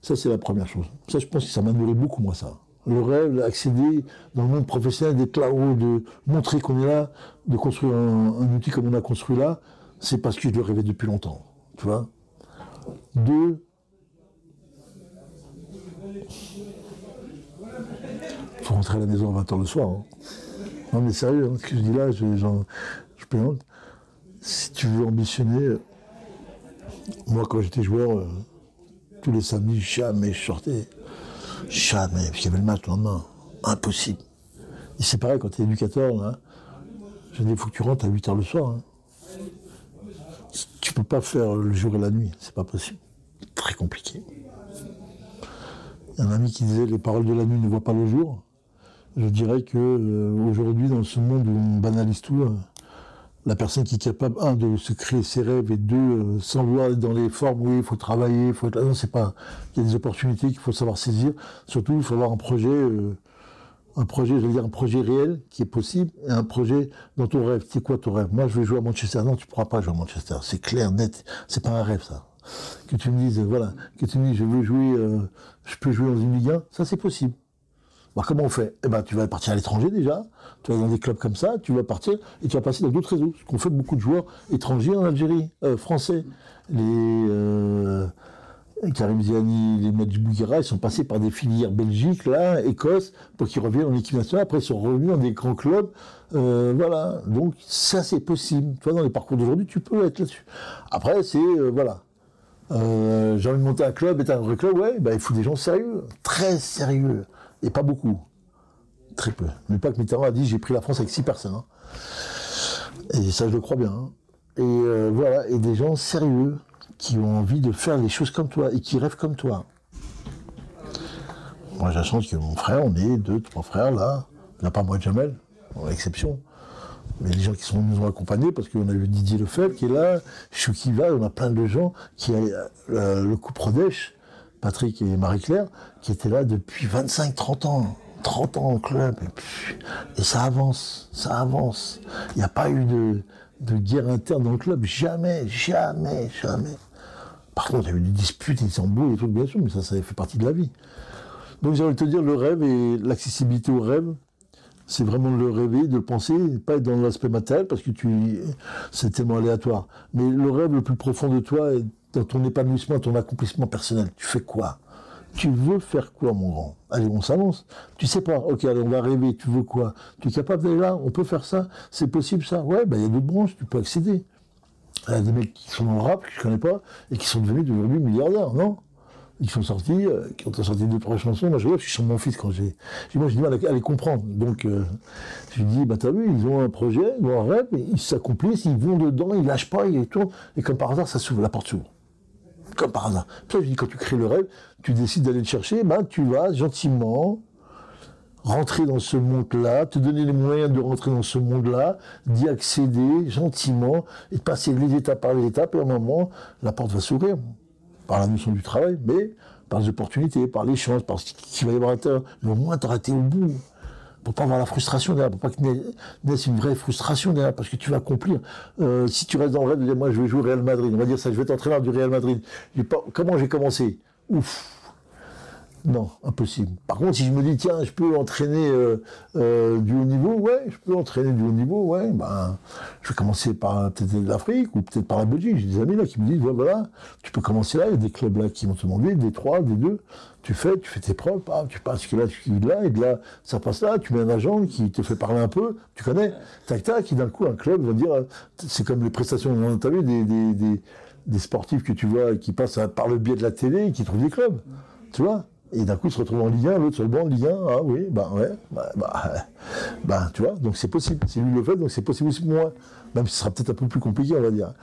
ça c'est la première chose. Ça, je pense que ça m'a nourri beaucoup, moi, ça. Le rêve, d'accéder dans le monde professionnel, d'être là-haut, de montrer qu'on est là, de construire un, outil comme on a construit là, c'est parce que je le rêvais depuis longtemps. Tu vois Deux, faut rentrer à la maison à 20h le soir. Hein. Non mais sérieux, hein, ce que je dis là, je, plaisante. Si tu veux ambitionner, moi quand j'étais joueur, euh, tous les samedis, jamais je sortais. Jamais, parce qu'il y avait le match le lendemain. Impossible. Et c'est pareil quand tu es éducateur, dis, il faut que tu rentres à 8h le soir. Hein. Tu peux pas faire le jour et la nuit, c'est pas possible. Très compliqué. Il y a un ami qui disait les paroles de la nuit ne voient pas le jour je dirais que euh, aujourd'hui, dans ce monde où on banalise tout, euh, la personne qui est capable, un, de se créer ses rêves et deux, euh, dans les formes, oui, il faut travailler, il faut être là. Non, c'est pas. Il y a des opportunités qu'il faut savoir saisir. Surtout, il faut avoir un projet, un projet, je veux dire, un projet réel qui est possible et un projet dans ton rêve. C'est quoi ton rêve? Moi, je veux jouer à Manchester. Non, tu pourras pas jouer à Manchester. C'est clair, net. C'est pas un rêve, ça. Que tu me dises, voilà, que tu me dises, je veux jouer, je peux jouer dans une Ligue 1, ça c'est possible comment on fait? Eh ben, tu vas partir à l'étranger déjà, tu vas dans des clubs comme ça, tu vas partir et tu vas passer dans d'autres réseaux. Ce qu'on fait beaucoup de joueurs étrangers en Algérie, euh, français. Les euh, Karim Ziani, les Medj Bouguera, ils sont passés par des filières Belgique, là, Écosse, pour qu'ils reviennent en équipe nationale. Après, ils sont revenus dans des grands clubs. Euh, voilà. Donc, ça, c'est possible. Tu vois, dans les parcours d'aujourd'hui, tu peux être là-dessus. Après, c'est, voilà. j'ai envie de monter un club, être un vrai club, ouais, bah, il faut des gens sérieux, très sérieux. Et pas beaucoup. Très peu. Mais pas que Mitterrand a dit j'ai pris la France avec six personnes. Hein. Et ça, je le crois bien. Hein. Et euh, voilà, et des gens sérieux qui ont envie de faire les choses comme toi et qui rêvent comme toi. Moi, j'ai la chance que mon frère, on est deux, trois frères là. A pas moi de Jamel, en exception. Mais les gens qui sont, nous ont accompagnés, parce qu'on a eu Didier Lefebvre qui est là, Chouki va, on a plein de gens qui euh, le coup Prodèche, Patrick et Marie-Claire, qui étaient là depuis 25-30 ans. 30 ans au club. Et, ça avance, ça avance. Il n'y a pas eu de, guerre interne dans le club. Jamais, jamais, jamais. Par contre, il y a eu des disputes, des embrouilles, des trucs, bien sûr, mais ça, ça fait partie de la vie. Donc de te dire, le rêve et l'accessibilité au rêve, c'est vraiment de le rêver, de le penser, pas être dans l'aspect matériel, parce que tu, c'est tellement aléatoire. Mais le rêve le plus profond de toi dans ton épanouissement, ton accomplissement personnel, tu fais quoi? Tu veux faire quoi, mon grand? Allez, on s'avance. Tu sais pas, ok, allez, on va rêver, tu veux quoi? Tu es capable d'aller là? On peut faire ça? C'est possible ça? Ouais, ben il y a d'autres branches, tu peux accéder. Il y a des mecs qui sont dans le rap, que je connais pas, et qui sont devenus aujourd'hui milliardaires, non? Ils sont sortis, euh, quand on a sorti deux, trois chansons, moi je vois, je suis sur mon fils quand j'ai. Moi j'ai du mal à, les comprendre. Donc euh, je lui dis, bah t'as vu, ils ont un projet, ils ont un rêve, ils s'accomplissent, ils vont dedans, ils lâchent pas, ils tournent, et comme par hasard, ça s'ouvre, la porte s'ouvre. Comme par hasard. Quand tu crées le rêve, tu décides d'aller le chercher, bah tu vas gentiment rentrer dans ce monde-là, te donner les moyens de rentrer dans ce monde-là, d'y accéder gentiment, et de passer les étapes par les étapes, et à un moment, la porte va s'ouvrir par la notion du travail, mais par les opportunités, par les chances, par ce qu'il va y avoir à l'intérieur. Mais au moins, été au bout. Pour pas avoir la frustration derrière, pour pas que naisse une vraie frustration derrière, parce que tu vas accomplir. Euh, si tu restes dans le rêve de dire, moi, je vais jouer au Real Madrid, on va dire ça, je vais être entraîneur du Real Madrid. comment j'ai commencé? Ouf non, impossible. Par contre, si je me dis, tiens, je peux entraîner euh, euh, du haut niveau, ouais, je peux entraîner du haut niveau, ouais, ben, je vais commencer par peut-être l'Afrique ou peut-être par la Belgique. J'ai des amis là qui me disent, voilà, tu peux commencer là, il y a des clubs là qui vont te demander, des trois, des deux, tu fais, tu fais tes preuves, tu passes que là, tu de là, et de là, ça passe là, tu mets un agent qui te fait parler un peu, tu connais, tac tac, qui d'un coup, un club va dire, c'est comme les prestations, vu, des, des, des, sportifs que tu vois qui passent par le biais de la télé et qui trouvent des clubs, tu vois et d'un coup, il se retrouve en Ligue 1, l'autre sur le banc de Ligue 1. Ah oui, bah ouais, bah, bah, bah tu vois, donc c'est possible. C'est lui le fait, donc c'est possible aussi pour moi. Même si ce sera peut-être un peu plus compliqué, on va dire.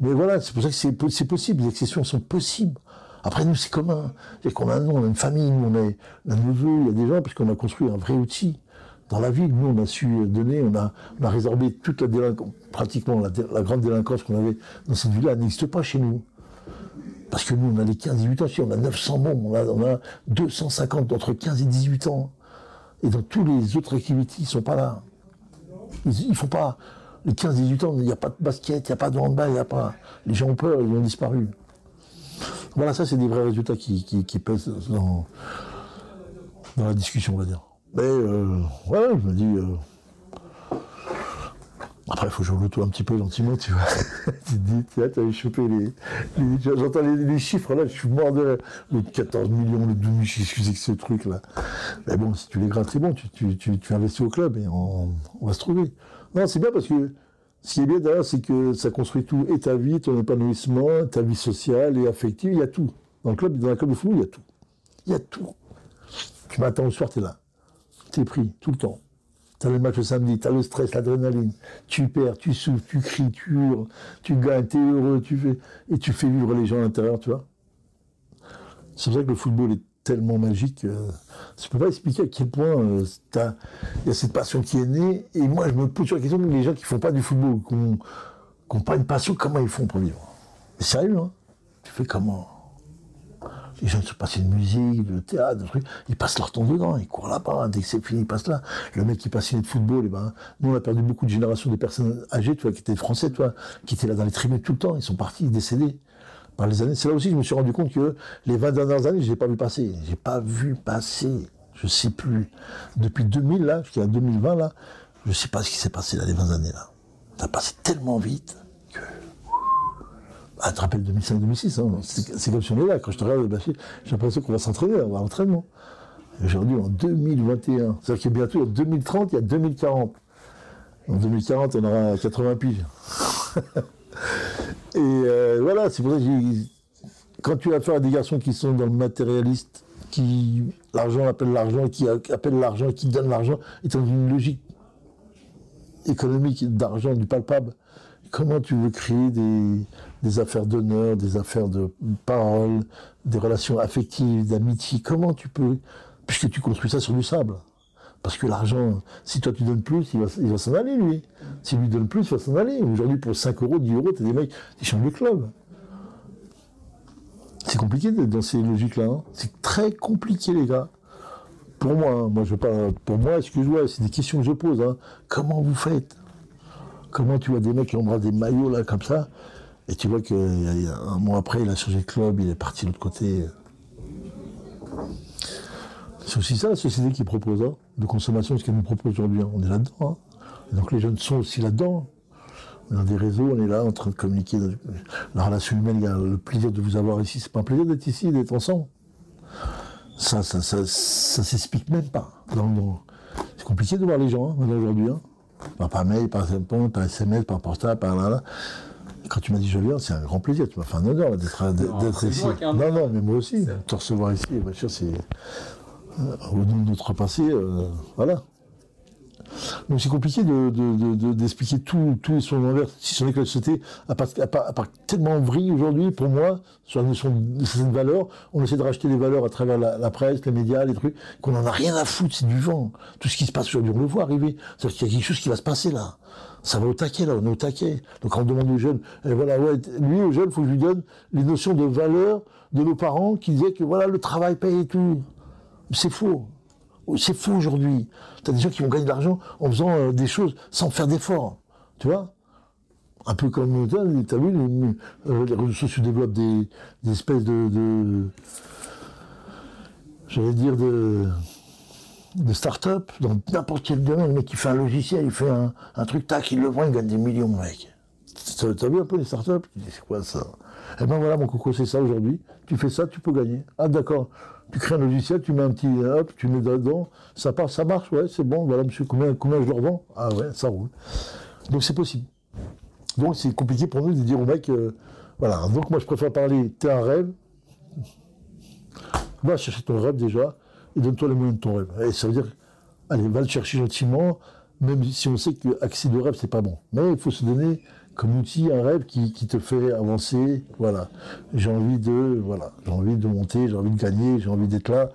Mais voilà, c'est pour ça que c'est possible. Les accessions sont possibles. Après, nous, c'est commun. C'est qu'on a, on a une famille, nous, on a un neveu, il y a des gens, puisqu'on a construit un vrai outil. Dans la ville, nous, on a su donner, on a, on a résorbé toute la délinquance, pratiquement la, la grande délinquance qu'on avait dans cette ville-là, n'existe pas chez nous. Parce que nous, on a les 15-18 ans, on a 900 bombes, on a, on a 250 entre 15 et 18 ans. Et dans tous les autres activités, ils ne sont pas là. Ils ne font pas. Les 15-18 ans, il n'y a pas de basket, il n'y a pas de handball, il n'y a pas. Les gens ont peur, ils ont disparu. Voilà, ça, c'est des vrais résultats qui, pèsent dans, la discussion, on va dire. Mais euh, voilà, je me dis. Euh, après, il faut jouer le un petit peu gentiment, tu vois. tu te dis, tu as chopé les. J'entends les, chiffres là, je suis mort de. Le 14 millions, le 12 millions, excusez que ce truc-là. Mais bon, si tu les grattes, c'est bon, tu, investis au club et on, va se trouver. Non, c'est bien parce que ce qui est bien d'ailleurs, c'est que ça construit tout, et ta vie, ton épanouissement, ta vie sociale et affective, il y a tout. Dans le club, dans la club de football, il y a tout. Il y a tout. Tu m'attends au soir, tu es là. Tu es pris, tout le temps. T'as le match le samedi, t'as le stress, l'adrénaline. Tu perds, tu souffres, tu cries, tu hurles, tu gagnes, t'es heureux, tu fais, et tu fais vivre les gens à l'intérieur, tu vois. C'est pour ça que le football est tellement magique. Euh, je peux pas expliquer à quel point euh, il y a cette passion qui est née. Et moi, je me pose sur la question, les gens qui font pas du football, qui n'ont pas une passion, comment ils font pour vivre? Mais sérieux, hein Tu fais comment? Les gens se passent une musique, le théâtre, le truc, ils passent leur temps dedans, ils courent là-bas, dès que c'est fini, ils passent là. Le mec qui est passionné de football, eh ben, nous on a perdu beaucoup de générations de personnes âgées, qui étaient français, qui étaient là dans les tribunes tout le temps, ils sont partis, décédés par les années. C'est là aussi que je me suis rendu compte que les 20 dernières années, je n'ai pas vu passer. J'ai pas vu passer, je sais plus. Depuis 2000, là, jusqu'à 2020, là, je sais pas ce qui s'est passé là, les 20 années, là. Ça a passé tellement vite. Ah, tu te rappelles 2005-2006, hein, c'est comme si on est là. Quand je te regarde, j'ai l'impression qu'on va s'entraîner, on va à l'entraînement. Aujourd'hui, en 2021, c'est-à-dire qu'il y a bientôt, en 2030, il y a 2040. En 2040, on aura 80 piges. Et euh, voilà, c'est pour ça que quand tu as affaire à des garçons qui sont dans le matérialiste, qui l'argent appelle l'argent, qui appelle l'argent, qui donne l'argent, est dans une logique économique d'argent, du palpable, comment tu veux créer des, affaires d'honneur, des affaires de parole, des relations affectives, d'amitié Comment tu peux, puisque tu construis ça sur du sable? Parce que l'argent, si toi tu donnes plus, il va, s'en aller lui. S'il lui donne plus, il va s'en aller. Aujourd'hui, pour 5 euros, 10 euros, tu as des mecs qui changent de club. C'est compliqué d'être dans ces logiques-là. Hein. C'est très compliqué, les gars. Pour moi, hein. moi je parle, pour moi, excuse-moi, c'est des questions que je pose. Hein. Comment vous faites? Comment tu vois des mecs qui embrassent des maillots là comme ça, et tu vois qu'un mois après, il a changé de club, il est parti de l'autre côté. C'est aussi ça la société qui propose, hein, de consommation, ce qu'elle nous propose aujourd'hui. Hein. On est là-dedans. Hein. donc les jeunes sont aussi là-dedans. On a des réseaux, on est là en train de communiquer. La relation humaine, il y a le plaisir de vous avoir ici. C'est pas un plaisir d'être ici, d'être ensemble. Ça, ça, ça, ça s'explique même pas. C'est compliqué de voir les gens aujourd'hui par mail, par par SMS, par portable, par là, là. Quand tu m'as dit je viens, c'est un grand plaisir. Tu m'as fait un honneur d'être ici. Non, non, mais moi aussi. Te recevoir ici, bien sûr, c'est. Euh, au nom de notre passé, euh, voilà. Donc c'est compliqué d'expliquer de, tout, tout son envers, si ce n'est que la société a pas, tellement vrille aujourd'hui, pour moi, sur la notion de cette valeur. On essaie de racheter des valeurs à travers la, presse, les médias, les trucs, qu'on n'en a rien à foutre, c'est du vent. Tout ce qui se passe aujourd'hui, on le voit arriver. C'est-à-dire qu'il y a quelque chose qui va se passer là. Ça va au taquet, là, on est au taquet. Donc on demande aux jeunes, et voilà, ouais, lui, aux jeunes, il faut que je lui donne les notions de valeur de nos parents qui disaient que voilà, le travail paye et tout. C'est faux. C'est faux aujourd'hui. Tu as des gens qui vont gagner de l'argent en faisant euh, des choses sans faire d'efforts. Tu vois? Un peu comme, tu as vu, euh, les, réseaux sociaux développent des, espèces de, j'allais dire, de, de start-up dans n'importe quel domaine. Le mec, qui fait un logiciel, il fait un, truc, tac, il le vend, il gagne des millions, mec. Tu as vu un peu les start-up? Tu c'est quoi ça? Eh ben voilà, mon coco, c'est ça aujourd'hui. Tu fais ça, tu peux gagner. Ah, d'accord tu crées un logiciel, tu mets un petit hop, tu mets dedans, ça part, ça marche, ouais, c'est bon, voilà monsieur, combien, combien je le revends? Ah ouais, ça roule. Donc c'est possible. Donc c'est compliqué pour nous de dire au mec, euh, voilà, donc moi je préfère parler, t'es un rêve, va chercher ton rêve déjà, et donne-toi les moyens de ton rêve. Ça veut dire, allez, va le chercher gentiment, même si on sait que accès de rêve, c'est pas bon. Mais il faut se donner comme outil un rêve qui, te fait avancer. Voilà. J'ai envie de, voilà, j'ai envie de monter, j'ai envie de gagner, j'ai envie d'être là,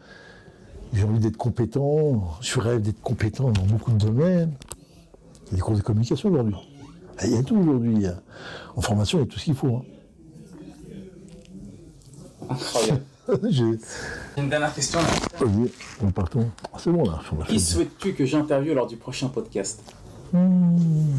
j'ai envie d'être compétent. Je rêve d'être compétent dans beaucoup de domaines. Il y a des cours de communication aujourd'hui. Il y a tout aujourd'hui. En formation, il y a tout ce qu'il faut. Hein. J'ai une dernière question. Vas-y, on partons. Ah, c'est bon là. Qui souhaites-tu que j'interviewe lors du prochain podcast hmm.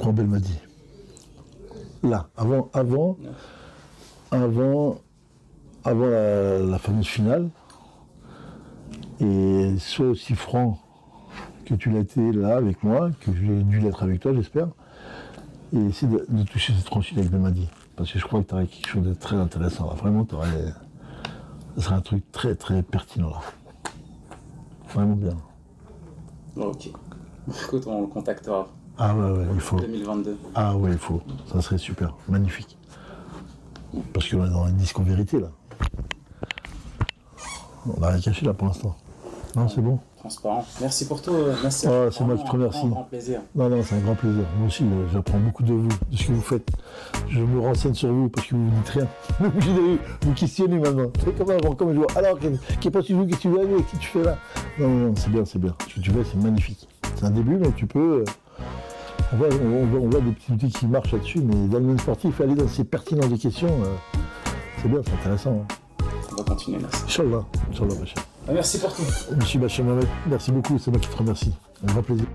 prends Belmadi. Là, avant, avant, avant, avant la, fameuse finale, et sois aussi franc que tu l'as été là avec moi, que j'ai dû l'être avec toi, j'espère, et essaie de, toucher cette franchise avec Belmadi. Parce que je crois que tu aurais quelque chose de très intéressant là. Vraiment, tu aurais. Ce serait un truc très très pertinent là. Vraiment bien. Ok. Écoute, on le contactera. Ah ouais, ouais, il faut. 2022. Ah ouais, il faut. Ça serait super. Magnifique. Parce que là, dans une disque en vérité, là. On n'a rien caché là pour l'instant. Non, c'est bon. Transparent. Merci pour tout. Merci. Ah, c'est moi qui te remercie. C'est un grand plaisir. Non, non, c'est un grand plaisir. Moi aussi, j'apprends beaucoup de vous, de ce que vous faites. Je me renseigne sur vous parce que vous ne dites rien. Vous vous questionnez maintenant. C'est comme avant, comme je vois. Alors, qui pas tu qu'est-ce que tu veux qu'est-ce que tu fais là? Non, non, c'est bien, c'est bien. Ce que tu fais, c'est magnifique. C'est un début, mais tu peux. Euh, on voit, des petits outils qui marchent là-dessus, mais dans le monde sportif, aller dans ces pertinences des questions, euh, c'est bien, c'est intéressant. Hein. On va continuer, merci. Inch'Allah, Inch'Allah, Merci pour tout. Monsieur merci beaucoup, c'est moi qui te remercie. Un grand plaisir.